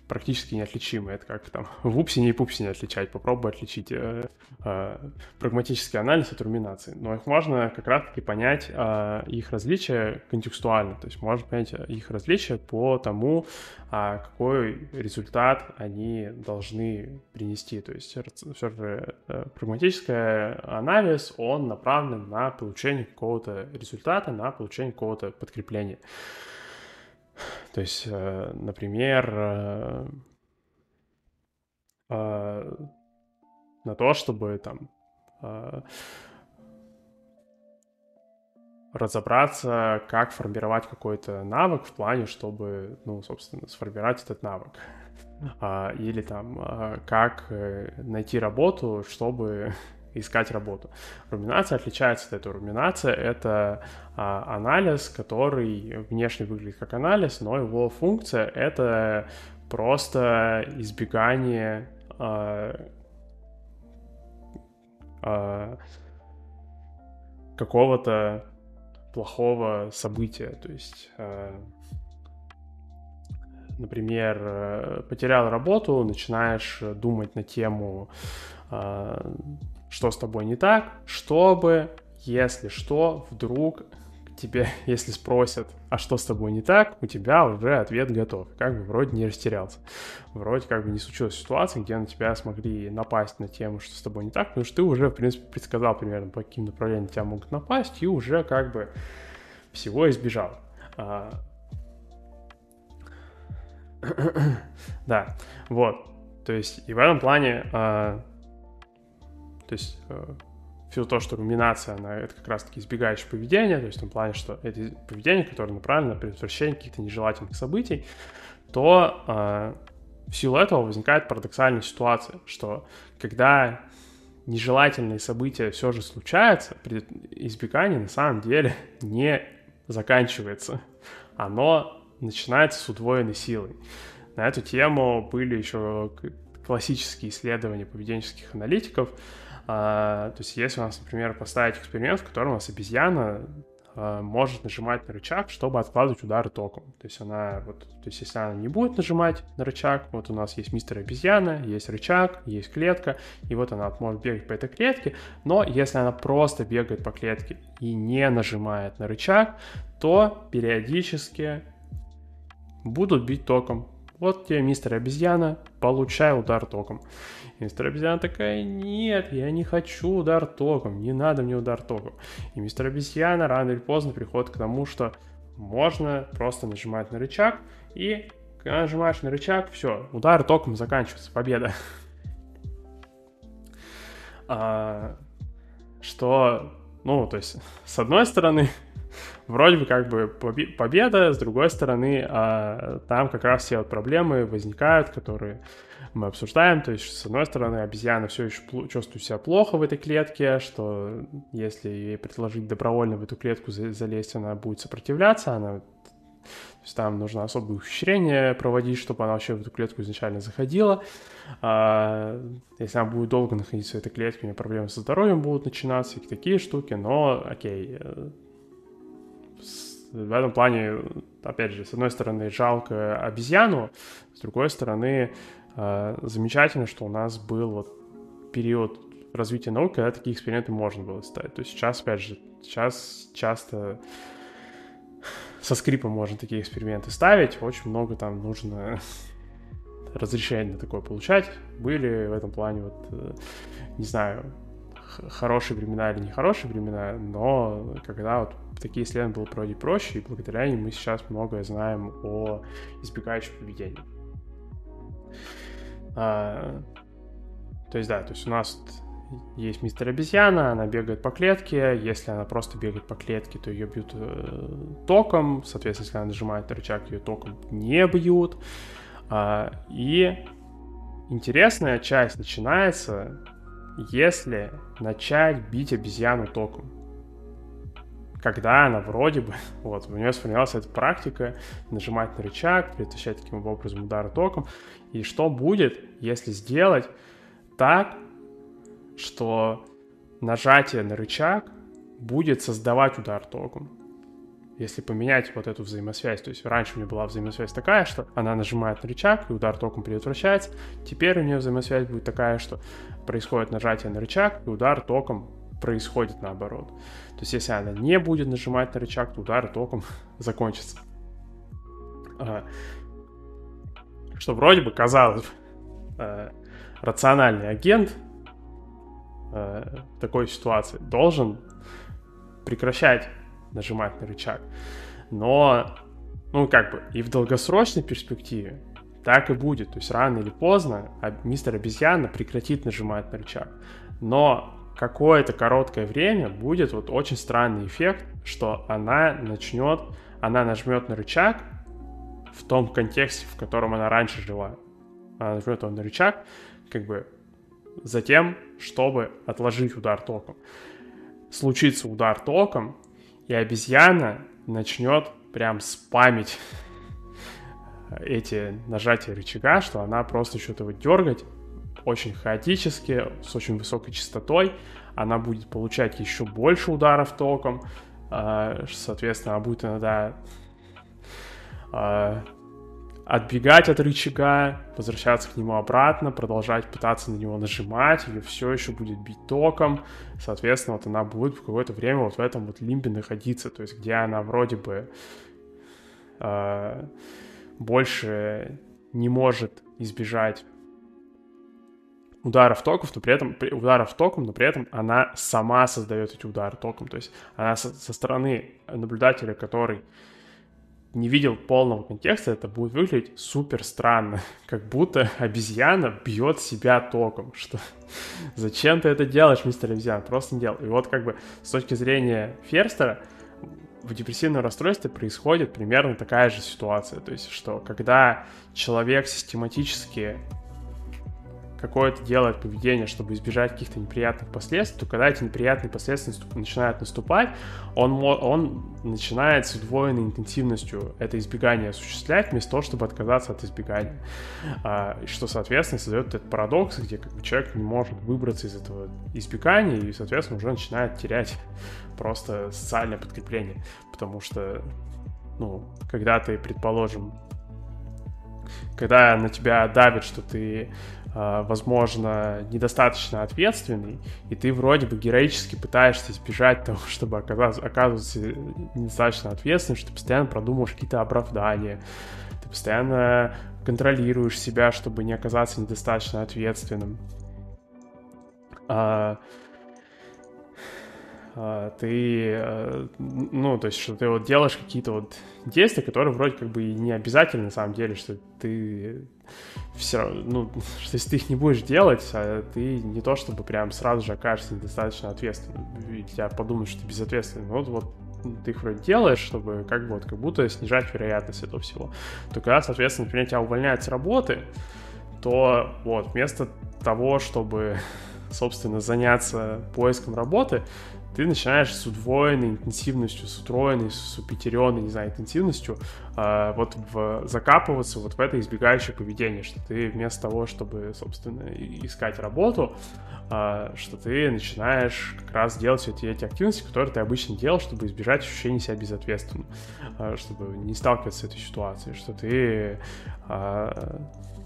практически неотличимы. Это как там в упсине и пупсине отличать. Попробуй отличить э, э, прагматический анализ от руминации. Но их можно как раз-таки понять э, их различия контекстуально. То есть можно понять их различия по тому, э, какой результат они должны принести. То есть все же э, прагматический анализ, он направлен на получение какого-то результата, на получение какого-то подкрепления. (laughs) То есть, э, например, э, э, на то, чтобы там разобраться, как формировать какой-то навык в плане, чтобы, ну, собственно, сформировать этот навык. А, или там, как найти работу, чтобы искать работу. Руминация отличается от этого. Руминация — это а, анализ, который внешне выглядит как анализ, но его функция — это просто избегание а, а, какого-то плохого события. То есть, а, например, э, потерял работу, начинаешь думать на тему а, что с тобой не так, чтобы, если что, вдруг тебе, (laughs) если спросят, а что с тобой не так, у тебя уже ответ готов. Как бы вроде не растерялся. Вроде как бы не случилась ситуация, где на тебя смогли напасть на тему, что с тобой не так, потому что ты уже, в принципе, предсказал примерно, по каким направлениям тебя могут напасть, и уже как бы всего избежал. А... (clears throat) да, вот. То есть и в этом плане а, то есть э, все то, что руминация, она это как раз-таки избегающее поведение, то есть в том плане, что это поведение, которое направлено на предотвращение каких-то нежелательных событий, то э, в силу этого возникает парадоксальная ситуация, что когда нежелательные события все же случаются, избегание на самом деле (laughs) не заканчивается. Оно начинается с удвоенной силой. На эту тему были еще классические исследования поведенческих аналитиков, то есть если у нас, например, поставить эксперимент, в котором у нас обезьяна а, может нажимать на рычаг, чтобы откладывать удары током. То есть она вот, то есть если она не будет нажимать на рычаг, вот у нас есть мистер обезьяна, есть рычаг, есть клетка, и вот она может бегать по этой клетке, но если она просто бегает по клетке и не нажимает на рычаг, то периодически будут бить током. Вот тебе мистер обезьяна, получай удар током. Мистер обезьяна такая, нет, я не хочу удар током, не надо мне удар током. И мистер обезьяна рано или поздно приходит к тому, что можно просто нажимать на рычаг, и когда нажимаешь на рычаг, все, удар током заканчивается, победа. А, что, ну, то есть, с одной стороны, вроде бы как бы победа, с другой стороны, а, там как раз все вот проблемы возникают, которые мы обсуждаем. То есть, с одной стороны, обезьяна все еще чувствует себя плохо в этой клетке, что если ей предложить добровольно в эту клетку залезть, она будет сопротивляться, она то есть там нужно особое ухищрение проводить, чтобы она вообще в эту клетку изначально заходила. А, если она будет долго находиться в этой клетке, у нее проблемы со здоровьем будут начинаться, и такие штуки, но окей. Э, в этом плане, опять же, с одной стороны, жалко обезьяну, с другой стороны, а, замечательно, что у нас был вот период развития науки, когда такие эксперименты можно было ставить. То есть сейчас, опять же, сейчас часто со скрипом можно такие эксперименты ставить, очень много там нужно (laughs) разрешение такое получать. Были в этом плане вот, э, не знаю, хорошие времена или нехорошие времена, но когда вот такие исследования было проводить проще, и благодаря им мы сейчас многое знаем о избегающем поведении. А, то есть, да, то есть у нас есть мистер обезьяна, она бегает по клетке. Если она просто бегает по клетке, то ее бьют э, током. Соответственно, если она нажимает на рычаг, ее током не бьют. А, и интересная часть начинается, если начать бить обезьяну током. Когда она вроде бы, (laughs) вот, у нее сформировалась эта практика нажимать на рычаг, предотвращать таким образом удары током. И что будет, если сделать так, что нажатие на рычаг будет создавать удар током. Если поменять вот эту взаимосвязь, то есть раньше у нее была взаимосвязь такая, что она нажимает на рычаг, и удар током предотвращается, теперь у нее взаимосвязь будет такая, что происходит нажатие на рычаг, и удар током происходит наоборот. То есть если она не будет нажимать на рычаг, то удар током (laughs) закончится. Что вроде бы казалось э, рациональный агент э, в такой ситуации должен прекращать нажимать на рычаг. Но, ну, как бы, и в долгосрочной перспективе так и будет. То есть рано или поздно мистер обезьяна прекратит нажимать на рычаг. Но какое-то короткое время будет вот очень странный эффект, что она начнет, она нажмет на рычаг в том контексте, в котором она раньше жила. Она нажмет он на рычаг, как бы затем, чтобы отложить удар током. Случится удар током, и обезьяна начнет прям спамить эти нажатия рычага, что она просто что-то вот дергать очень хаотически, с очень высокой частотой. Она будет получать еще больше ударов током. А, соответственно, она будет иногда а, отбегать от рычага, возвращаться к нему обратно, продолжать пытаться на него нажимать, или все еще будет бить током. Соответственно, вот она будет в какое-то время вот в этом вот лимбе находиться, то есть где она вроде бы э, больше не может избежать ударов токов, но при этом ударов током, но при этом она сама создает эти удары током. То есть она со, со стороны наблюдателя, который не видел полного контекста, это будет выглядеть супер странно, (laughs) как будто обезьяна бьет себя током, что (laughs) зачем ты это делаешь, мистер обезьяна, просто не делай. И вот как бы с точки зрения Ферстера, в депрессивном расстройстве происходит примерно такая же ситуация, то есть что когда человек систематически какое-то делает поведение, чтобы избежать каких-то неприятных последствий, то когда эти неприятные последствия начинают наступать, он, он начинает с удвоенной интенсивностью это избегание осуществлять, вместо того, чтобы отказаться от избегания. А, что, соответственно, создает этот парадокс, где как бы, человек не может выбраться из этого избегания и, соответственно, уже начинает терять просто социальное подкрепление. Потому что, ну, когда ты, предположим, когда на тебя давит, что ты возможно, недостаточно ответственный, и ты вроде бы героически пытаешься избежать того, (laughs) чтобы оказаться, оказываться недостаточно ответственным, что ты постоянно продумываешь какие-то оправдания, ты постоянно контролируешь себя, чтобы не оказаться недостаточно ответственным. А, а, ты, э, ну, то есть, что ты вот делаешь какие-то вот действия, которые вроде как бы и не обязательно на самом деле, что ты все равно, ну, (laughs) что если ты их не будешь делать, а ты не то чтобы прям сразу же окажешься недостаточно ответственным, и тебя подумают, что ты безответственный, вот, вот ты их вроде делаешь, чтобы как бы вот, как будто снижать вероятность этого всего. То когда, соответственно, например, тебя увольняют с работы, то вот вместо того, чтобы, (laughs) собственно, заняться поиском работы, ты начинаешь с удвоенной интенсивностью, с утроенной, с упетеренной, не знаю, интенсивностью э, вот в, закапываться вот в это избегающее поведение, что ты вместо того, чтобы, собственно, искать работу, э, что ты начинаешь как раз делать все эти, эти активности, которые ты обычно делал, чтобы избежать ощущения себя безответственным, э, чтобы не сталкиваться с этой ситуацией, что ты э,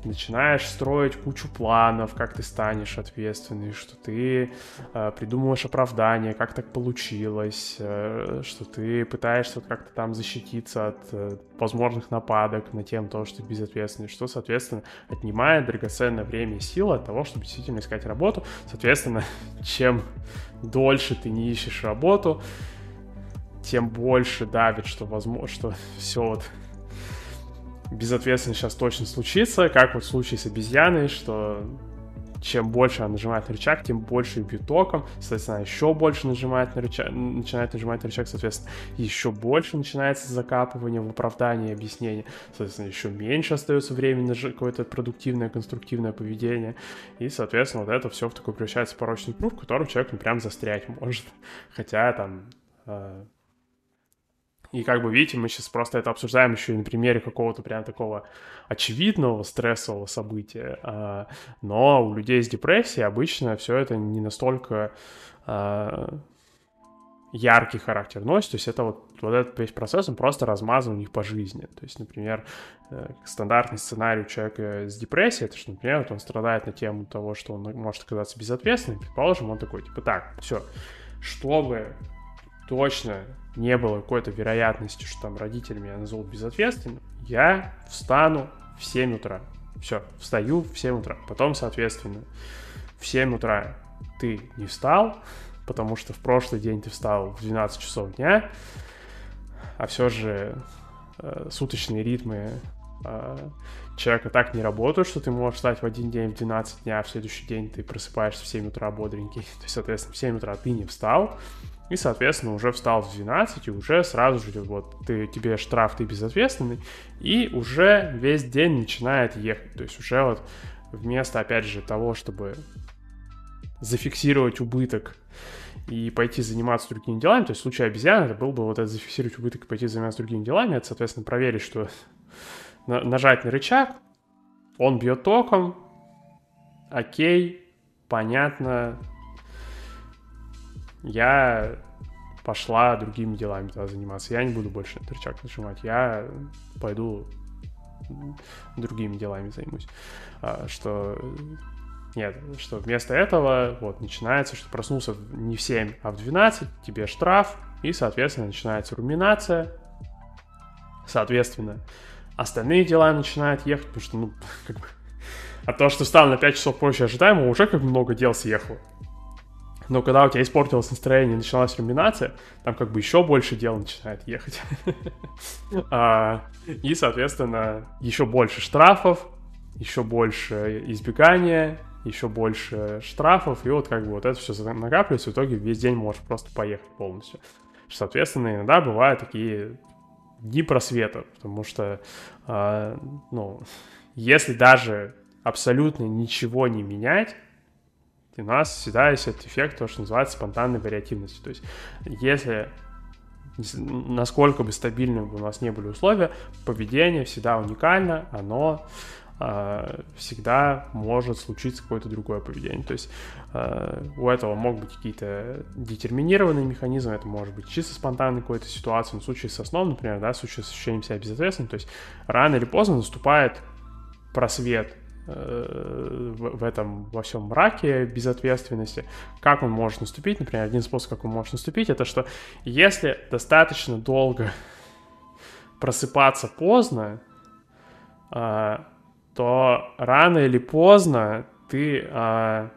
начинаешь строить кучу планов, как ты станешь ответственный, что ты э, придумываешь оправдание, как так получилось, э, что ты пытаешься как-то там защититься от э, возможных нападок на тем, то, что ты безответственный, что, соответственно, отнимает драгоценное время и силы от того, чтобы действительно искать работу. Соответственно, (laughs) чем дольше ты не ищешь работу, тем больше давит, что возможно, что все вот безответственно сейчас точно случится, как вот в случае с обезьяной, что чем больше она нажимает на рычаг, тем больше бьет током, соответственно, она еще больше нажимает на рычаг, начинает нажимать на рычаг, соответственно, еще больше начинается закапывание в оправдании и объяснение, соответственно, еще меньше остается времени на какое-то продуктивное, конструктивное поведение, и, соответственно, вот это все в такой превращается порочный круг, в котором человек ну, прям застрять может, хотя там э, и как бы видите, мы сейчас просто это обсуждаем еще и на примере какого-то прям такого очевидного стрессового события. А, но у людей с депрессией обычно все это не настолько а, яркий характер носит, то есть это вот, вот этот весь процесс, он просто размазан у них по жизни. То есть, например, э, стандартный сценарий у человека с депрессией, это что, например, вот он страдает на тему того, что он может оказаться безответственным, предположим, он такой, типа, так, все, чтобы точно не было какой-то вероятности, что там родители меня назовут безответственным, я встану в 7 утра. Все, встаю в 7 утра. Потом, соответственно, в 7 утра ты не встал, потому что в прошлый день ты встал в 12 часов дня, а все же э, суточные ритмы э, человека так не работают, что ты можешь встать в один день в 12 дня, а в следующий день ты просыпаешься в 7 утра бодренький. (laughs) То есть, соответственно, в 7 утра ты не встал, и, соответственно, уже встал в 12, и уже сразу же вот ты, тебе штраф, ты безответственный, и уже весь день начинает ехать. То есть уже вот вместо, опять же, того, чтобы зафиксировать убыток и пойти заниматься другими делами, то есть в случае обезьяны это был бы вот это зафиксировать убыток и пойти заниматься другими делами, это, соответственно, проверить, что (laughs) на, нажать на рычаг, он бьет током, окей, понятно, я пошла другими делами тогда заниматься. Я не буду больше на рычаг нажимать. Я пойду другими делами займусь. А, что нет, что вместо этого вот начинается, что проснулся не в 7, а в 12, тебе штраф, и, соответственно, начинается руминация. Соответственно, остальные дела начинают ехать, потому что, ну, (laughs) как бы, от того, что встал на 5 часов позже ожидаемого, уже как много дел съехало. Но когда у тебя испортилось настроение, началась руминация, там как бы еще больше дел начинает ехать. (laughs) А, и, соответственно, еще больше штрафов, еще больше избегания, еще больше штрафов, и вот как бы вот это все накапливается, в итоге весь день можешь просто поехать полностью. Соответственно, иногда бывают такие дни просвета, потому что, э, ну, если даже абсолютно ничего не менять, у нас всегда есть этот эффект, то, что называется спонтанной вариативностью. То есть, если насколько бы стабильными у нас не были условия, поведение всегда уникально, оно а, всегда может случиться какое-то другое поведение. То есть а, у этого могут быть какие-то детерминированные механизмы, это может быть чисто спонтанная какая-то ситуация, но в случае со сном, например, да, в случае с ощущением себя безответственным, то есть рано или поздно наступает просвет э, в, в этом во всем мраке безответственности. Как он может наступить? Например, один способ, как он может наступить, это что если достаточно долго просыпаться поздно, а, то рано или поздно ты а,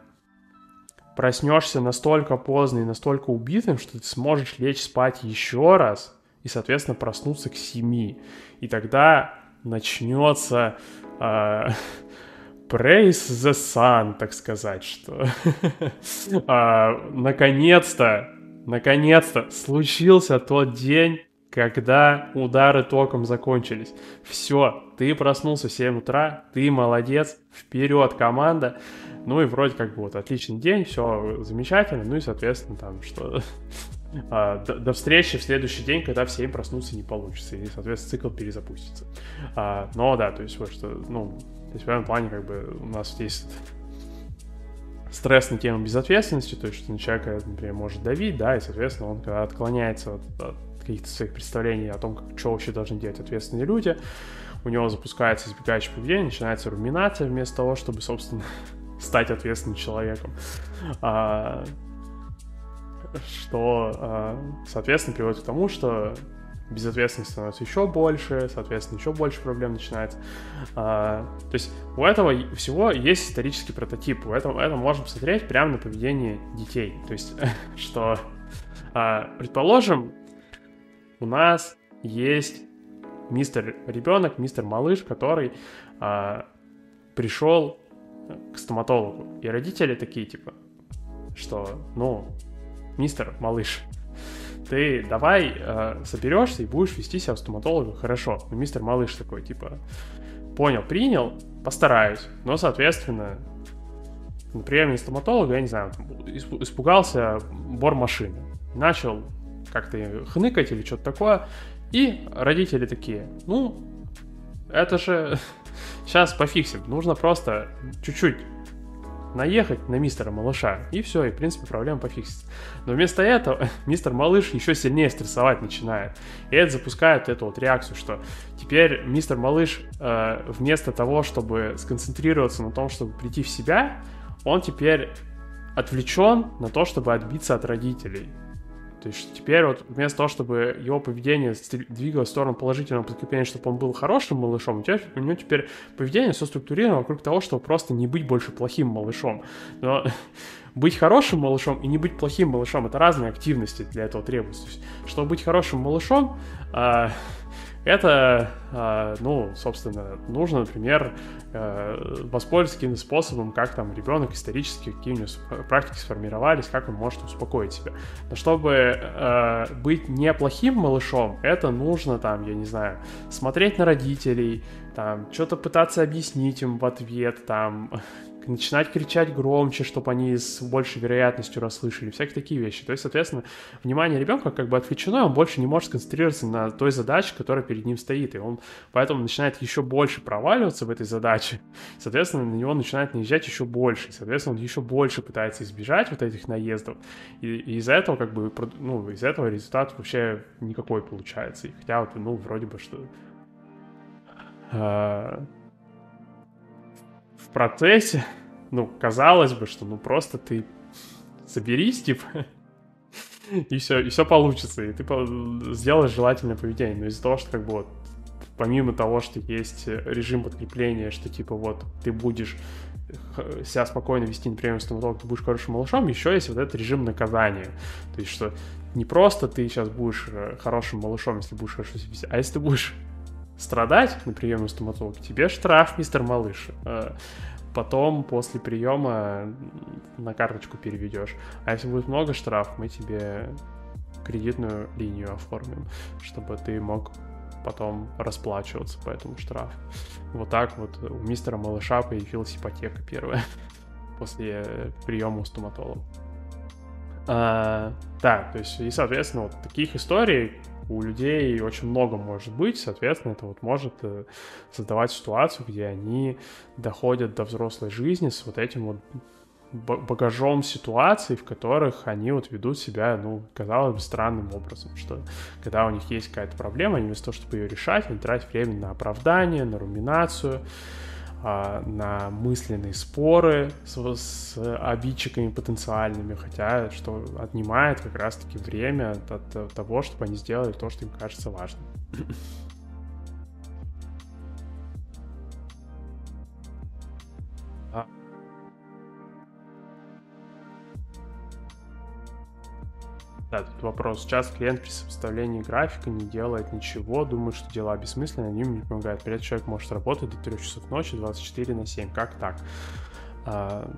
проснешься настолько поздно и настолько убитым, что ты сможешь лечь спать еще раз и, соответственно, проснуться к 7. И тогда начнется а, (laughs) praise the sun, так сказать, что (laughs) а, наконец-то, наконец-то случился тот день, когда удары током закончились. Все, ты проснулся в 7 утра, ты молодец, вперед, команда. Ну и вроде как бы вот отличный день, все замечательно, ну и соответственно там что (laughs) а, до, до встречи в следующий день, когда в 7 проснуться не получится, и соответственно цикл перезапустится. А, но да, то есть вот что, ну, то есть в этом плане как бы у нас есть стресс на тему безответственности, то есть что на человека, например, может давить, да, и, соответственно, он когда отклоняется от, от каких-то своих представлений о том, как, что вообще должны делать ответственные люди. У него запускается избегающее поведение, начинается руминация вместо того, чтобы, собственно, (laughs) стать ответственным человеком. А, что, а, соответственно, приводит к тому, что безответственность становится еще больше, соответственно, еще больше проблем начинается. А, то есть у этого всего есть исторический прототип. У этого, это можно посмотреть прямо на поведение детей. То есть, (laughs) что, а, предположим, у нас есть мистер ребенок, мистер малыш, который а, пришел к стоматологу. И родители такие, типа, что, ну, мистер малыш, ты давай э, соберешься и будешь вести себя у стоматолога хорошо. И мистер малыш такой, типа, понял, принял, постараюсь. Но, соответственно, на приеме стоматолога, я не знаю, испугался бор машины. Начал как-то хныкать или что-то такое. И родители такие, ну, это же (laughs) сейчас пофиксим. Нужно просто чуть-чуть наехать на мистера малыша, и все, и в принципе проблема пофиксится. Но вместо этого (laughs) мистер малыш еще сильнее стрессовать начинает. И это запускает эту вот реакцию, что теперь мистер малыш э, вместо того, чтобы сконцентрироваться на том, чтобы прийти в себя, он теперь отвлечен на то, чтобы отбиться от родителей. То есть теперь вот вместо того, чтобы его поведение двигалось в сторону положительного подкрепления, чтобы он был хорошим малышом, у, тебя, у него теперь поведение все структурировано вокруг того, чтобы просто не быть больше плохим малышом. Но (laughs) быть хорошим малышом и не быть плохим малышом — это разные активности для этого требуются. Чтобы быть хорошим малышом, а, это, а, ну, собственно, нужно, например, э, воспользоваться каким-то способом, как там ребенок исторически, какие у него практики сформировались, как он может успокоить себя. Но чтобы э, быть неплохим малышом, это нужно там, я не знаю, смотреть на родителей, там, что-то пытаться объяснить им в ответ, там, (laughs) начинать кричать громче, чтобы они с большей вероятностью расслышали, всякие такие вещи. То есть, соответственно, внимание ребенка как бы отвлечено, он больше не может сконцентрироваться на той задаче, которая перед ним стоит, и он поэтому начинает еще больше проваливаться в этой задаче, (laughs) соответственно, на него начинает наезжать еще больше, соответственно, он еще больше пытается избежать вот этих наездов, и, и из-за этого как бы, ну, из этого результат вообще никакой получается, и хотя вот, ну, вроде бы, что в процессе, (laughs) ну, казалось бы, что ну просто ты соберись, типа, (laughs) и все, и все получится, и ты сделаешь желательное поведение. Но из-за того, что как бы вот помимо того, что есть режим подкрепления, что типа вот ты будешь себя спокойно вести, например, стоматолог, ты будешь хорошим малышом, еще есть вот этот режим наказания. То есть, что не просто ты сейчас будешь э, хорошим малышом, если будешь хорошо себя вести, а если ты будешь страдать на приеме у стоматолога, тебе штраф, мистер малыш. Э, потом после приема на карточку переведешь. А если будет много штраф, мы тебе кредитную линию оформим, чтобы ты мог потом расплачиваться по этому штрафу. Вот так вот у мистера малыша появилась ипотека первая (laughs) после приема у стоматолога. А, да, то есть, и, соответственно, вот таких историй у людей очень много может быть, соответственно, это вот может э, создавать ситуацию, где они доходят до взрослой жизни с вот этим вот багажом ситуаций, в которых они вот ведут себя, ну, казалось бы, странным образом, что когда у них есть какая-то проблема, они вместо того, чтобы ее решать, они тратят время на оправдание, на руминацию, на мысленные споры с, с обидчиками потенциальными, хотя что отнимает как раз-таки время от, от того, чтобы они сделали то, что им кажется важным. Да, тут вопрос. Часто клиент при составлении графика не делает ничего, думает, что дела бессмысленны, они ему не помогают. При этом человек может работать до 3 часов ночи, 24 на 7. Как так? А,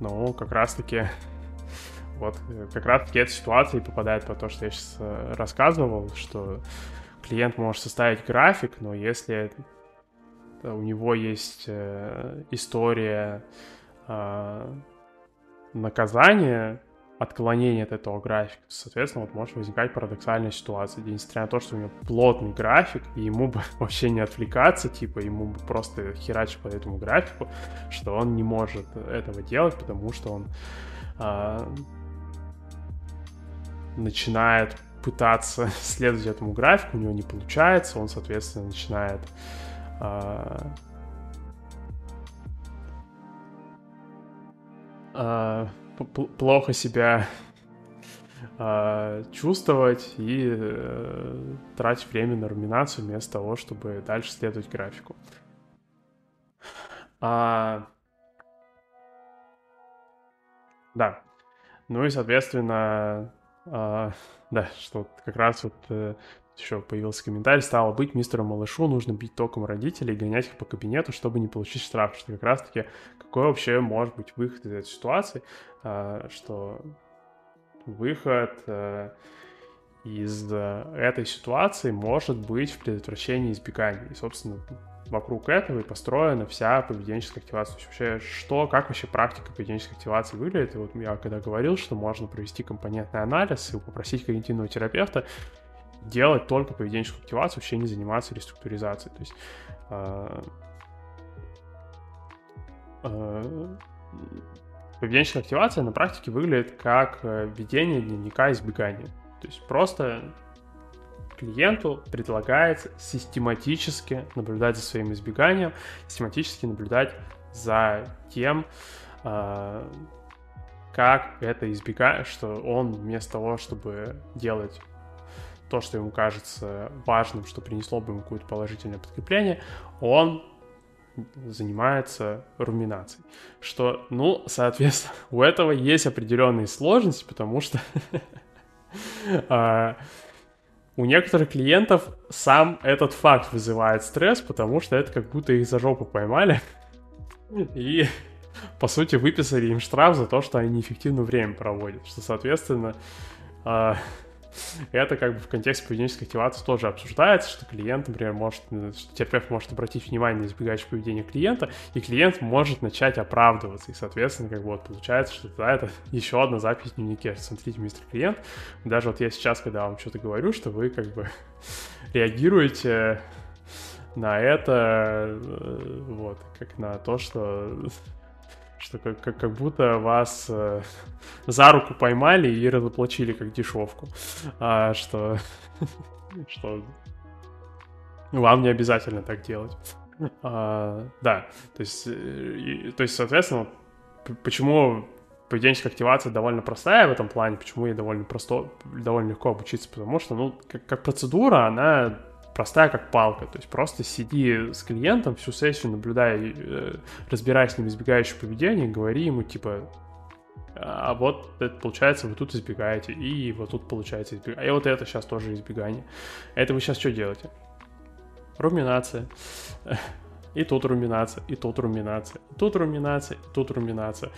ну, как раз-таки (laughs) вот как раз-таки эта ситуация и попадает по то, что я сейчас э, рассказывал, что клиент может составить график, но если у него есть э, история э, наказания, отклонение от этого графика. Соответственно, вот может возникать парадоксальная ситуация, где несмотря на то, что у него плотный график, и ему бы (laughs) вообще не отвлекаться, типа ему бы просто херачить по этому графику, что он не может этого делать, потому что он а, начинает пытаться (laughs) следовать этому графику, у него не получается, он, соответственно, начинает а, а, плохо себя э, чувствовать и э, тратить время на руминацию вместо того, чтобы дальше следовать графику. А, да. Ну и, соответственно, а, да, что как раз вот э, еще появился комментарий, стало быть, мистеру малышу нужно бить током родителей, гонять их по кабинету, чтобы не получить штраф. Что как раз-таки, какой вообще может быть выход из этой ситуации, а, что выход э, из э, этой ситуации может быть в предотвращении избегания. И, собственно, вокруг этого и построена вся поведенческая активация. Вообще, что, как вообще практика поведенческой активации выглядит. И вот я когда говорил, что можно провести компонентный анализ и попросить когнитивного терапевта делать только поведенческую активацию, вообще не заниматься реструктуризацией. То есть э, э, поведенческая активация на практике выглядит как э, ведение дневника избегания. То есть просто клиенту предлагается систематически наблюдать за своим избеганием, систематически наблюдать за тем, а, как это избегает, что он вместо того, чтобы делать то, что ему кажется важным, что принесло бы ему какое-то положительное подкрепление, он занимается руминацией. Что, ну, соответственно, (laughs) у этого есть определенные сложности, потому что (laughs) а, у некоторых клиентов сам этот факт вызывает стресс, потому что это как будто их за жопу поймали (laughs) и, по сути, выписали им штраф за то, что они неэффективно время проводят. Что, соответственно, а, (laughs) это как бы в контексте поведенческой активации тоже обсуждается, что клиент, например, может, что терапевт может обратить внимание на избегающее поведение клиента, и клиент может начать оправдываться. И, соответственно, как бы вот получается, что да, это (laughs) еще одна запись в дневнике. Смотрите, мистер клиент, даже вот я сейчас, когда вам что-то говорю, что вы как бы (laughs) реагируете на это, э, вот, как на то, что что как, как, как будто вас э, за руку поймали и разоплачили как дешевку. А, что, (laughs) что вам не обязательно так делать. А, да, то есть, э, и, то есть, соответственно, почему поведенческая активация довольно простая в этом плане, почему ей довольно просто, довольно легко обучиться, потому что, ну, как, как процедура, она простая как палка. То есть просто сиди с клиентом всю сессию, наблюдай, э, разбирай с ним избегающее поведение, говори ему, типа, а вот это получается, вы тут избегаете, и вот тут получается избегание. И вот это сейчас тоже избегание. Это вы сейчас что делаете? Руминация. (laughs) И тут руминация, и тут руминация, и тут руминация, и тут руминация.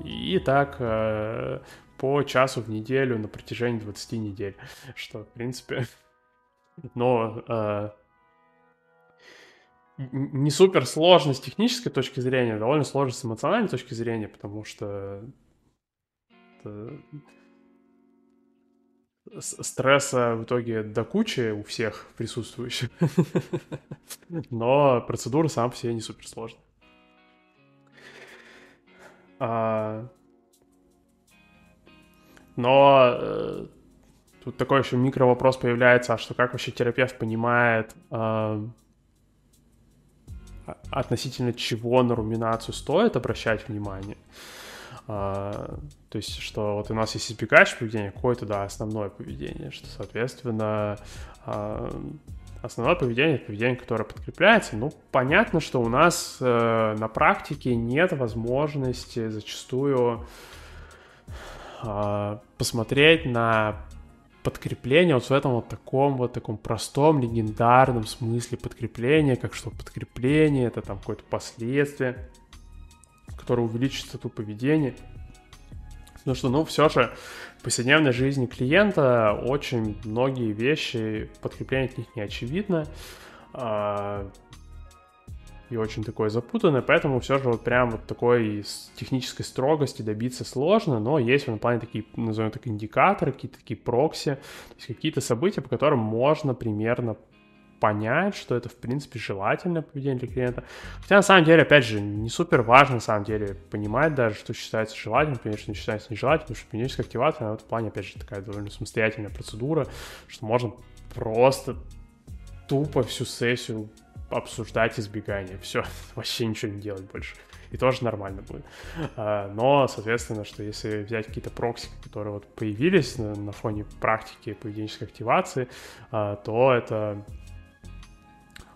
И так э, по часу в неделю на протяжении 20 недель. (laughs) Что, в принципе, (laughs) но э, не супер сложно с технической точки зрения, довольно сложно с эмоциональной точки зрения, потому что стресса в итоге до кучи у всех присутствующих. (laughs) Но процедура сама по себе не супер сложная. А... Но э, Тут такой еще микро вопрос появляется, а что как вообще терапевт понимает э, относительно чего на руминацию стоит обращать внимание. Uh, то есть, что вот у нас есть избегающее поведение, какое-то, да, основное поведение, что, соответственно, uh, основное поведение — это поведение, которое подкрепляется. Ну, понятно, что у нас uh, на практике нет возможности зачастую посмотреть на подкрепление вот в этом вот таком вот таком простом, легендарном смысле подкрепления, как что подкрепление, это там какое-то последствие, которое увеличит стату поведения. Потому что, ну, все же в повседневной жизни клиента очень многие вещи, подкрепление от них не очевидно. И очень такое запутанное, поэтому все же вот прям вот такой технической строгости добиться сложно, но есть в этом плане такие, назовем так, индикаторы, какие-то такие прокси, то есть какие-то события, по которым можно примерно понять, что это, в принципе, желательное поведение для клиента. Хотя, на самом деле, опять же, не супер важно, на самом деле, понимать даже, что считается желательным, конечно, не считается нежелательным, потому что поведенческая активация, она в этом плане, опять же, такая довольно самостоятельная процедура, что можно просто тупо всю сессию обсуждать избегание. Все, (laughs) вообще ничего не делать больше. И тоже нормально будет. А, но, соответственно, что если взять какие-то прокси, которые вот появились на, фоне практики поведенческой активации, а, то это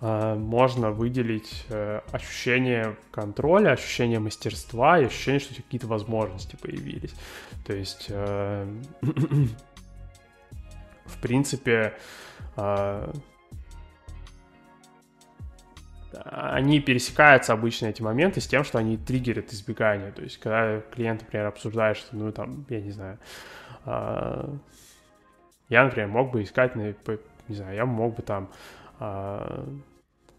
а, можно выделить э, ощущение контроля, ощущение мастерства и ощущение, что какие-то возможности появились. То есть, э, (clears throat) в принципе, они пересекаются обычно эти моменты с тем, что они триггерят избегание. То есть, когда клиент, например, обсуждает, что, ну, там, я не знаю, э, я, например, мог бы искать, не знаю, я мог бы там э,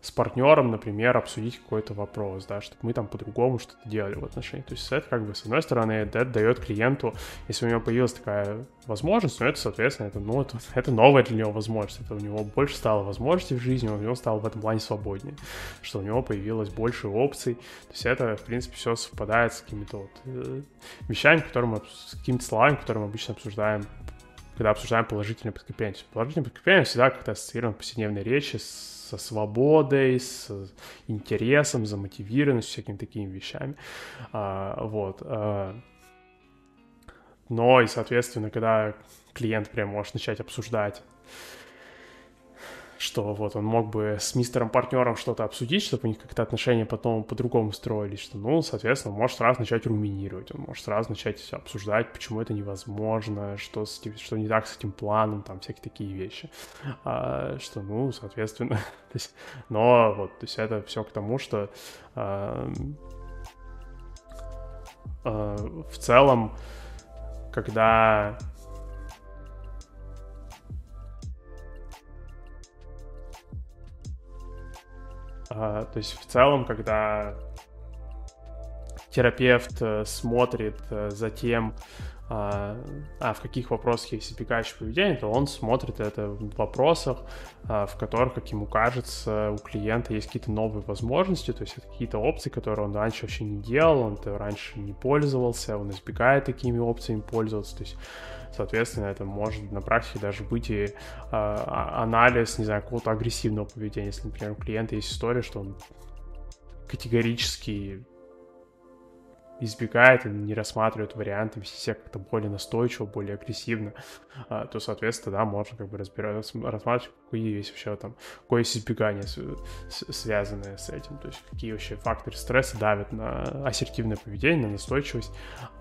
с партнером, например, обсудить какой-то вопрос, да, чтобы мы там по-другому что-то делали в отношениях. То есть это как бы, с одной стороны, это дает клиенту, если у него появилась такая возможность, ну это, соответственно, это, ну, это, это новая для него возможность, это у него больше стало возможностей в жизни, у него стало в этом плане свободнее, что у него появилось больше опций, то есть это, в принципе, все совпадает с какими-то вот э, вещами, которые мы, с какими-то словами, которые мы обычно обсуждаем когда обсуждаем положительное подкрепление. Положительное подкрепление всегда как-то ассоциировано в повседневной речи со свободой, с интересом, замотивированностью, всякими такими вещами. А, вот. А, но и, соответственно, когда клиент прям может начать обсуждать что вот он мог бы с мистером-партнером что-то обсудить, чтобы у них как-то отношения потом по-другому строились, что, ну, соответственно, он может сразу начать руминировать, он может сразу начать обсуждать, почему это невозможно, что, с этим, что не так с этим планом, там, всякие такие вещи. А, что, ну, соответственно, (laughs) то есть, но вот, то есть это все к тому, что а, а, в целом, когда то есть в целом, когда терапевт э, смотрит э, за тем, а, а в каких вопросах есть избегающее поведение, то он смотрит это в вопросах, а, в которых, как ему кажется, у клиента есть какие-то новые возможности, то есть это какие-то опции, которые он раньше вообще не делал, он раньше не пользовался, он избегает такими опциями пользоваться, то есть Соответственно, это может на практике даже быть и а, анализ, не знаю, какого-то агрессивного поведения. Если, например, у клиента есть история, что он категорически избегает и не рассматривает варианты, вести себя как-то более настойчиво, более агрессивно, (laughs) а, то, соответственно, да, можно как бы разбирать, рассматривать, какие есть вообще там, какое есть избегание, связанное с этим, то есть какие вообще факторы стресса давят на ассертивное поведение, на настойчивость,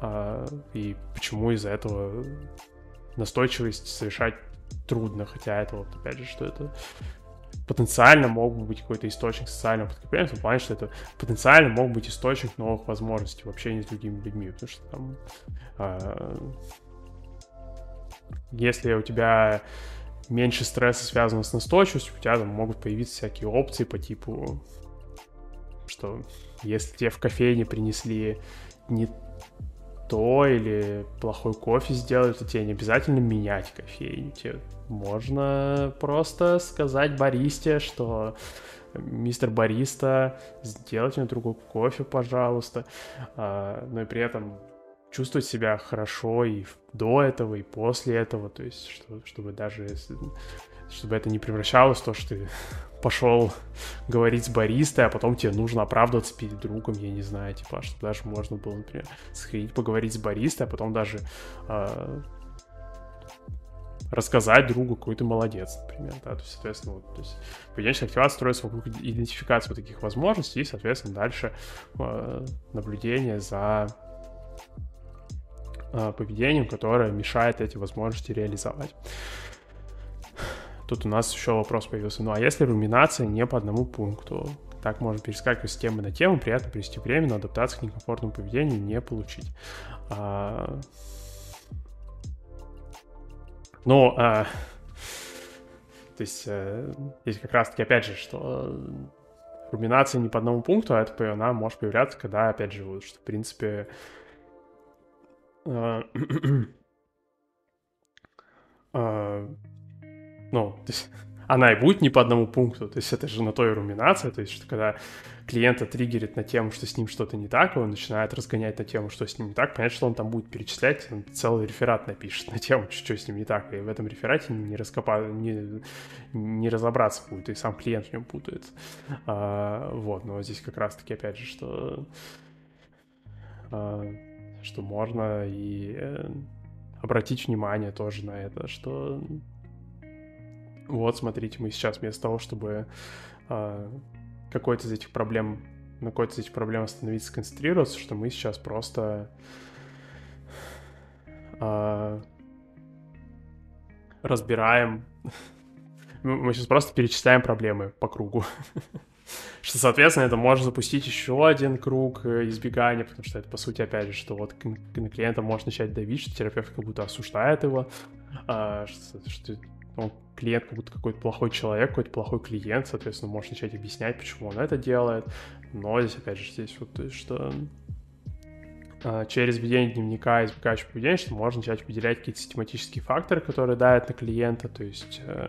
а, и почему из-за этого настойчивость совершать трудно, хотя это вот, опять же, что это потенциально мог бы быть какой-то источник социального подкрепления, в том плане, что это потенциально мог быть источник новых возможностей в общении с другими людьми, потому что там э, если у тебя меньше стресса связано с настойчивостью, у тебя там могут появиться всякие опции по типу, что если тебе в кофейне принесли не то или плохой кофе сделали, то тебе не обязательно менять кофейню. Тебе можно просто сказать баристе, что мистер бариста, сделайте мне другой кофе, пожалуйста. А, но и при этом чувствовать себя хорошо и до этого, и после этого, то есть, что, чтобы даже чтобы это не превращалось в то, что ты (laughs) пошел говорить с баристой, а потом тебе нужно оправдываться перед другом, я не знаю, типа, чтобы даже можно было, например, сходить поговорить с баристой, а потом даже э, рассказать другу, какой ты молодец, например, да, то есть, соответственно, вот, то есть поведенческая активация строится вокруг идентификации вот таких возможностей и, соответственно, дальше э, наблюдение за э, поведением, которое мешает эти возможности реализовать. Тут у нас еще вопрос появился. Ну а если руминация не по одному пункту? Так можно перескакивать с темы на тему, при этом привести время, но адаптации к некомфортному поведению не получить. А... Ну, а... то есть э, здесь как раз-таки, опять же, что руминация не по одному пункту, а это она может появляться, когда, опять же, вот, что, в принципе, э, (clears throat) э, ну, то есть (laughs) она и будет не по одному пункту, то есть это же на то и руминация, то есть что когда клиента триггерит на тему, что с ним что-то не так, он начинает разгонять на тему, что с ним не так, понятно, что он там будет перечислять, он целый реферат напишет на тему, что с ним не так, и в этом реферате не, раскопа... не, не разобраться будет, и сам клиент в нем путает. А, вот, но здесь как раз-таки, опять же, что, а, что можно и э, обратить внимание тоже на это, что вот, смотрите, мы сейчас вместо того, чтобы э, какой-то из этих проблем, на какой-то из этих проблем остановиться, сконцентрироваться, что мы сейчас просто э, разбираем, (laughs) мы сейчас просто перечисляем проблемы по кругу. (laughs) Что, соответственно, это может запустить еще один круг э, избегания, потому что это, по сути, опять же, что вот на клиента может начать давить, что терапевт как будто осуждает его, а, что, что он клиент как будто какой-то плохой человек, какой-то плохой клиент, соответственно, можешь начать объяснять, почему он это делает. Но здесь, опять же, здесь вот, есть, что а, через ведение дневника избегающего поведения, что можно начать выделять какие-то систематические факторы, которые давят на клиента, то есть э,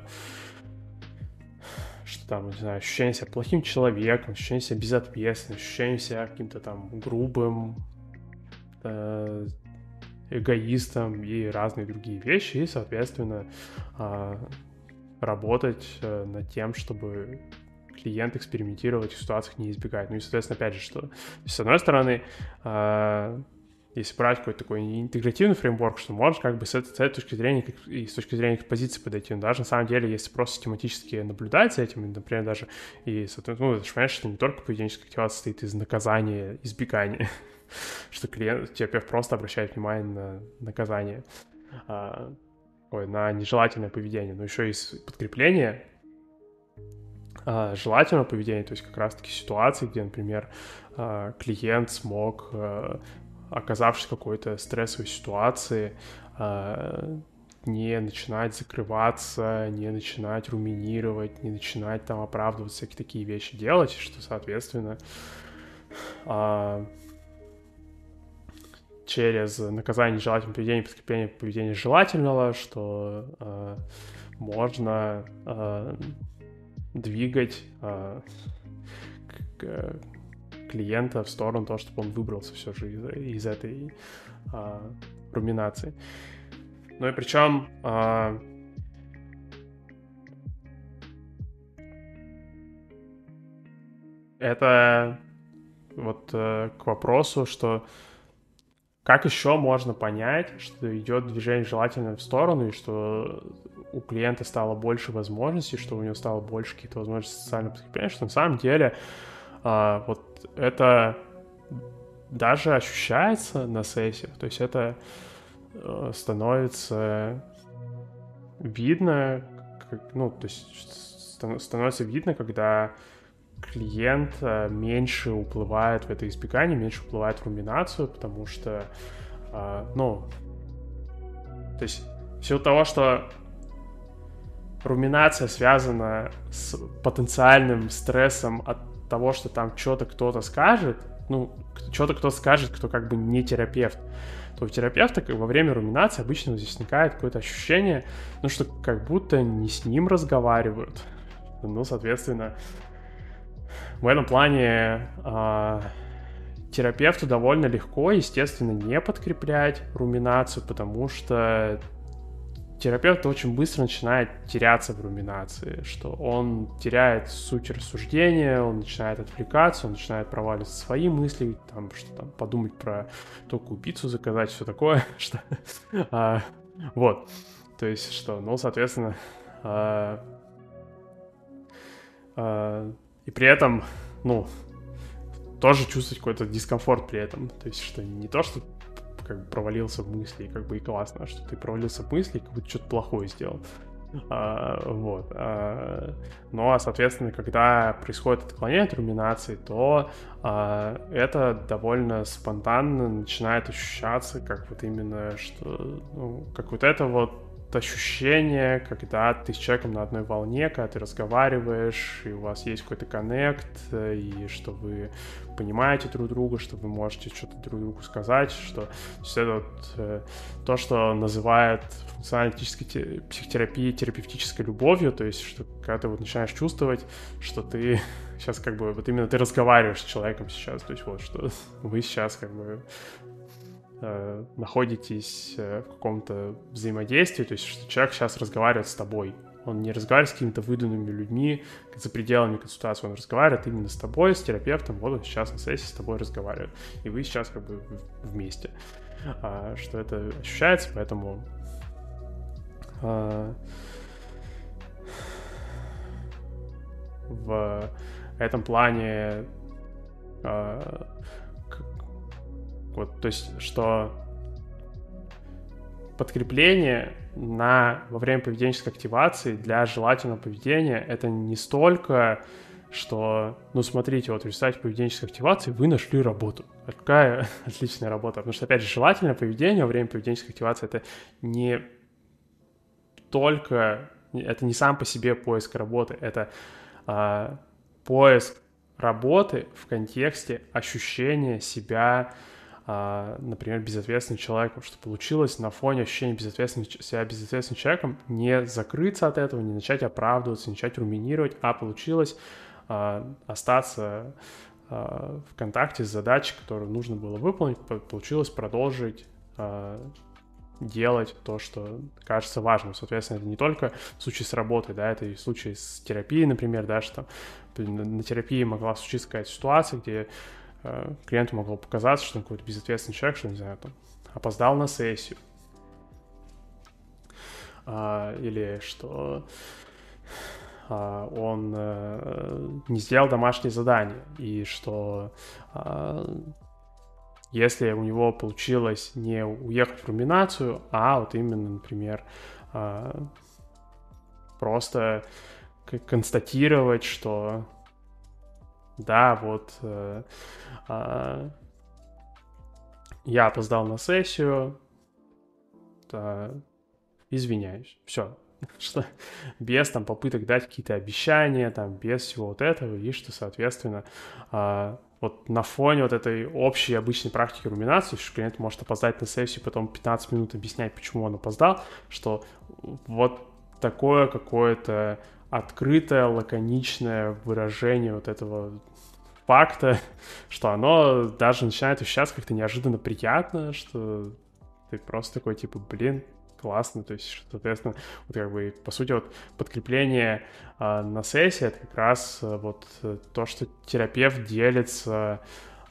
что там, не знаю, ощущение себя плохим человеком, ощущение себя безответственным, ощущение себя каким-то там грубым, э, эгоистом и разные другие вещи, и, соответственно, э, работать э, над тем, чтобы клиент экспериментировал в ситуациях не избегать. Ну и, соответственно, опять же, что... с одной стороны, э, если брать какой-то такой интегративный фреймворк, что можешь как бы с этой, с этой точки зрения и с точки зрения экспозиции подойти. Но даже на самом деле, если просто систематически наблюдать за этим, например, даже и, ну, ты понимаешь, что не только поведенческая активация состоит из наказания, избегания, (laughs) что клиент, терапевт просто обращает внимание на наказание, а, ой, на нежелательное поведение, но еще и подкрепление а, желательного поведения, то есть как раз-таки ситуации, где, например, а, клиент смог а, оказавшись в какой-то стрессовой ситуации, не начинать закрываться, не начинать руминировать, не начинать там оправдываться, всякие такие вещи делать, что, соответственно, через наказание нежелательного поведения, подкрепление поведения желательного, что э, можно э, двигать э, к, клиента в сторону того, чтобы он выбрался все же из, из этой а, руминации. Ну и причем а, это вот а, к вопросу, что как еще можно понять, что идет движение желательно в сторону, и что у клиента стало больше возможностей, что у него стало больше каких-то возможностей социального подкрепления, что на самом деле а, вот это даже ощущается на сессиях, то есть это э, становится видно, как, ну, то есть становится видно, когда клиент э, меньше уплывает в это избегание, меньше уплывает в руминацию, потому что, э, ну, то есть в того, что руминация связана с потенциальным стрессом от того, что там что-то кто-то скажет, ну, что-то кто скажет, кто как бы не терапевт, то у терапевта как, во время руминации обычно возникает какое-то ощущение, ну, что как будто не с ним разговаривают. Ну, соответственно, в этом плане э, терапевту довольно легко, естественно, не подкреплять руминацию, потому что терапевт очень быстро начинает теряться в руминации, что он теряет суть рассуждения, он начинает отвлекаться, он начинает проваливать свои мысли, там, что там, подумать про только убийцу заказать, все такое, (laughs) что... а, вот, то есть, что, ну, соответственно, а, а, и при этом, ну, тоже чувствовать какой-то дискомфорт при этом, то есть, что не то, что как бы провалился в мысли, как бы и классно, что ты провалился в мысли, как будто что-то плохое сделал. А, вот. А, ну а, соответственно, когда происходит отклонение от руминации, то а, это довольно спонтанно начинает ощущаться, как вот именно, что, ну, как вот это вот ощущение, когда ты с человеком на одной волне, когда ты разговариваешь, и у вас есть какой-то коннект, и что вы понимаете друг друга, что вы можете что-то друг другу сказать, что все это вот, э, то, что называют функционально-аналитической психотерапией терапевтической любовью, то есть, что когда ты вот начинаешь чувствовать, что ты (laughs) сейчас как бы, вот именно ты разговариваешь с человеком сейчас, то есть вот, что (laughs) вы сейчас как бы э, находитесь э, в каком-то взаимодействии, то есть что человек сейчас разговаривает с тобой. Он не разговаривает с какими-то выданными людьми за пределами консультации, он разговаривает именно с тобой, с терапевтом, вот он сейчас на сессии с тобой разговаривает, и вы сейчас как бы вместе. А, что это ощущается, поэтому а, в этом плане а, вот, то есть, что подкрепление на, во время поведенческой активации для желательного поведения это не столько, что, ну, смотрите, вот в результате поведенческой активации вы нашли работу. Какая (laughs) отличная работа. Потому что, опять же, желательное поведение во время поведенческой активации это не только это не сам по себе поиск работы, это а, поиск работы в контексте ощущения себя, например, безответственным человеком, что получилось на фоне ощущения безответственным, себя безответственным человеком не закрыться от этого, не начать оправдываться, не начать руминировать, а получилось а, остаться а, в контакте с задачей, которую нужно было выполнить, получилось продолжить делать то, что кажется важным. Соответственно, это не только в случае с работой, да, это и в случае с терапией, например, да, что на терапии могла случиться какая-то ситуация, где клиенту могло показаться, что он какой-то безответственный человек, что, не знаю, там, опоздал на сессию, а, или что а, он а, не сделал домашнее задание, и что а, если у него получилось не уехать в руминацию, а вот именно, например, просто констатировать, что да, вот э, э, я опоздал на сессию, да, извиняюсь, все, (laughs) что без там попыток дать какие-то обещания, там без всего вот этого, и что, соответственно, э, вот на фоне вот этой общей обычной практики руминации, что клиент может опоздать на сессию, потом 15 минут объяснять, почему он опоздал, что вот такое какое-то открытое, лаконичное выражение вот этого факта, (laughs) что оно даже начинает ощущаться как-то неожиданно приятно, что ты просто такой, типа, блин, классно, то есть, соответственно, вот как бы, по сути, вот подкрепление э, на сессии — это как раз э, вот то, что терапевт делится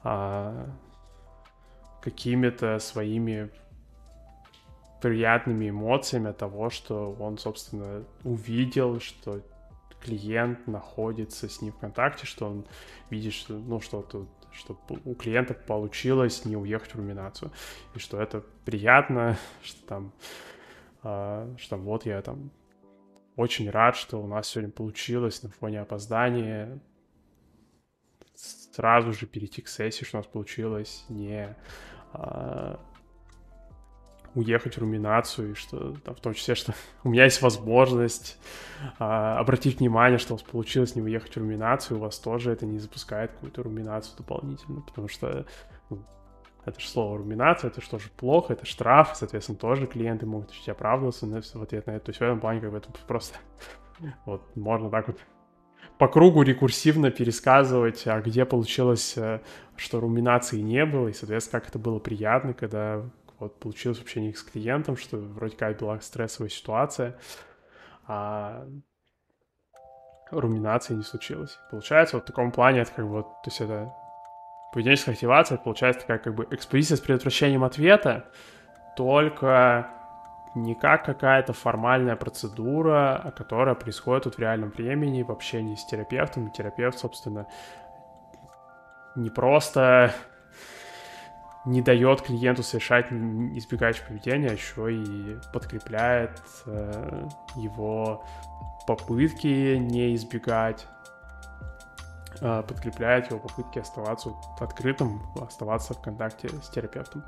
э, какими-то своими приятными эмоциями от того, что он, собственно, увидел, что клиент находится с ним в контакте, что он видит, что, ну, что тут что у клиента получилось не уехать в руминацию, и что это приятно, (laughs) что там, э, что вот я там очень рад, что у нас сегодня получилось на фоне опоздания. Сразу же перейти к сессии, что у нас получилось не э, уехать в руминацию, и что там, в том числе, что (laughs) у меня есть возможность а, обратить внимание, что у вас получилось не уехать в руминацию, у вас тоже это не запускает какую-то руминацию дополнительно, потому что ну, это же слово руминация, это же тоже плохо, это штраф, соответственно, тоже клиенты могут чуть оправдываться в ответ на это. То есть в этом плане как бы это (laughs) просто вот можно так вот по кругу рекурсивно пересказывать, а где получилось, э, что руминации не было, и, соответственно, как это было приятно, когда вот получилось вообще не с клиентом, что вроде как была стрессовая ситуация, а руминации не случилось. Получается, вот в таком плане это как бы вот, то есть это поведенческая активация, это получается такая как бы экспозиция с предотвращением ответа, только не как какая-то формальная процедура, которая происходит вот в реальном времени в общении с терапевтом. терапевт, собственно, не просто не дает клиенту совершать избегающее поведение, а еще и подкрепляет э, его попытки не избегать, э, подкрепляет его попытки оставаться открытым, оставаться в контакте с терапевтом.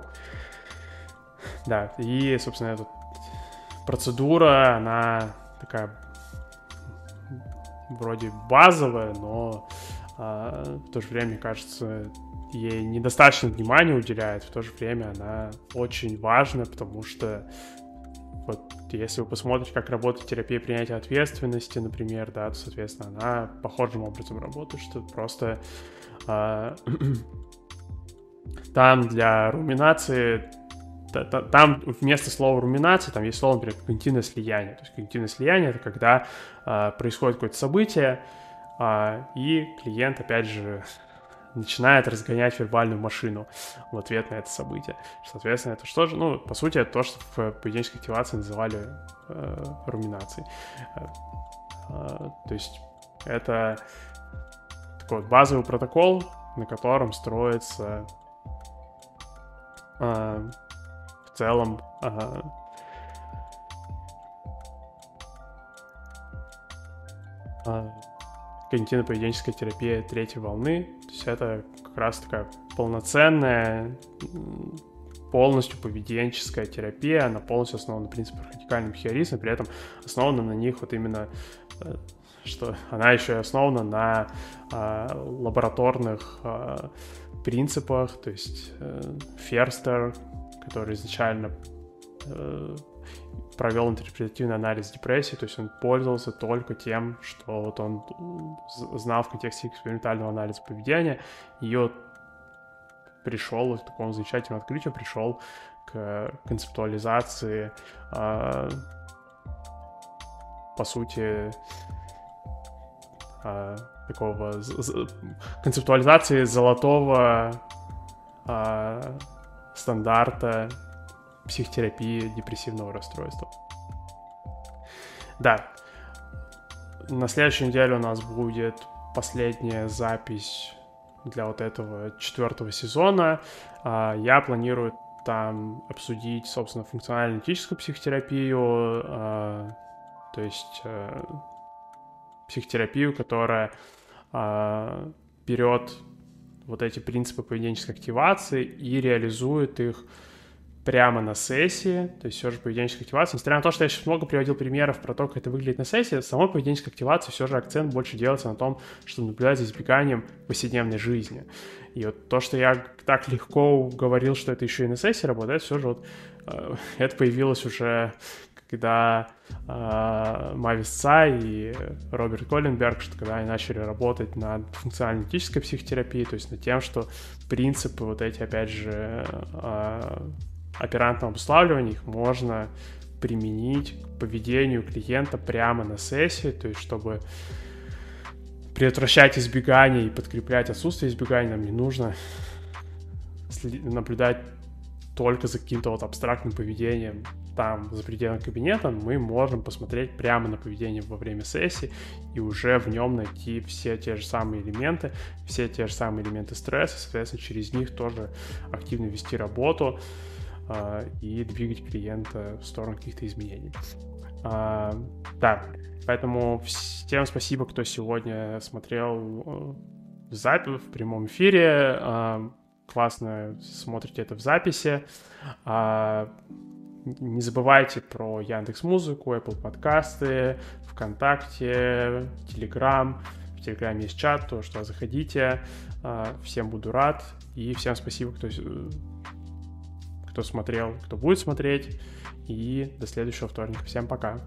Да, и, собственно, эта процедура, она такая вроде базовая, но э, в то же время, мне кажется, ей недостаточно внимания уделяет, в то же время она очень важна, потому что вот если вы посмотрите, как работает терапия принятия ответственности, например, да, то, соответственно, она похожим образом работает, что просто э, (clears throat) там для руминации там вместо слова руминация, там есть слово, например, когнитивное слияние. То есть когнитивное слияние — это когда э, происходит какое-то событие, э, и клиент, опять же, начинает разгонять вербальную машину в ответ на это событие. Соответственно, это что же, ну, по сути, это то, что в поведенческой активации называли э, руминацией. Э, э, то есть это такой вот базовый протокол, на котором строится э, в целом э, э, когнитивно-поведенческая терапия третьей волны. То есть это как раз такая полноценная полностью поведенческая терапия, она полностью основана на принципах радикального бихевиоризма, при этом основана на них вот именно э, что она еще и основана на э, лабораторных э, принципах, то есть э, Ферстер, который изначально э, провел интерпретативный анализ депрессии, то есть он пользовался только тем, что вот он знал в контексте экспериментального анализа поведения, и пришел к такому замечательному открытию, пришел к концептуализации, э, по сути, э, такого концептуализации золотого э, стандарта психотерапии депрессивного расстройства. Да, на следующей неделе у нас будет последняя запись для вот этого четвертого сезона. А, я планирую там обсудить, собственно, функционально-аналитическую психотерапию, а, то есть э, психотерапию, которая а, берет вот эти принципы поведенческой активации и реализует их прямо на сессии, то есть все же поведенческая активация. Несмотря на то, что я сейчас много приводил примеров про то, как это выглядит на сессии, самой поведенческой активации все же акцент больше делается на том, что наблюдать за избеганием повседневной жизни. И вот то, что я так легко говорил, что это еще и на сессии работает, все же вот э, (laughs) это появилось уже когда э, Мавис Цай и Роберт Колленберг, что когда они начали работать над функционально-аналитической психотерапией, то есть над тем, что принципы вот эти, опять же, э, оперантного обуславливания, их можно применить к поведению клиента прямо на сессии, то есть чтобы предотвращать избегание и подкреплять отсутствие избегания, нам не нужно наблюдать только за каким-то вот абстрактным поведением там, за пределами кабинета, мы можем посмотреть прямо на поведение во время сессии и уже в нем найти все те же самые элементы, все те же самые элементы стресса, соответственно, через них тоже активно вести работу, и двигать клиента в сторону каких-то изменений. А, да, поэтому всем спасибо, кто сегодня смотрел э, запись в прямом эфире. А, классно смотрите это в записи. Не забывайте про Яндекс Музыку, Apple подкасты, ВКонтакте, Телеграм. В Телеграме есть чат, то что заходите. Всем буду рад. И всем спасибо, кто кто смотрел, кто будет смотреть. И до следующего вторника. Всем пока.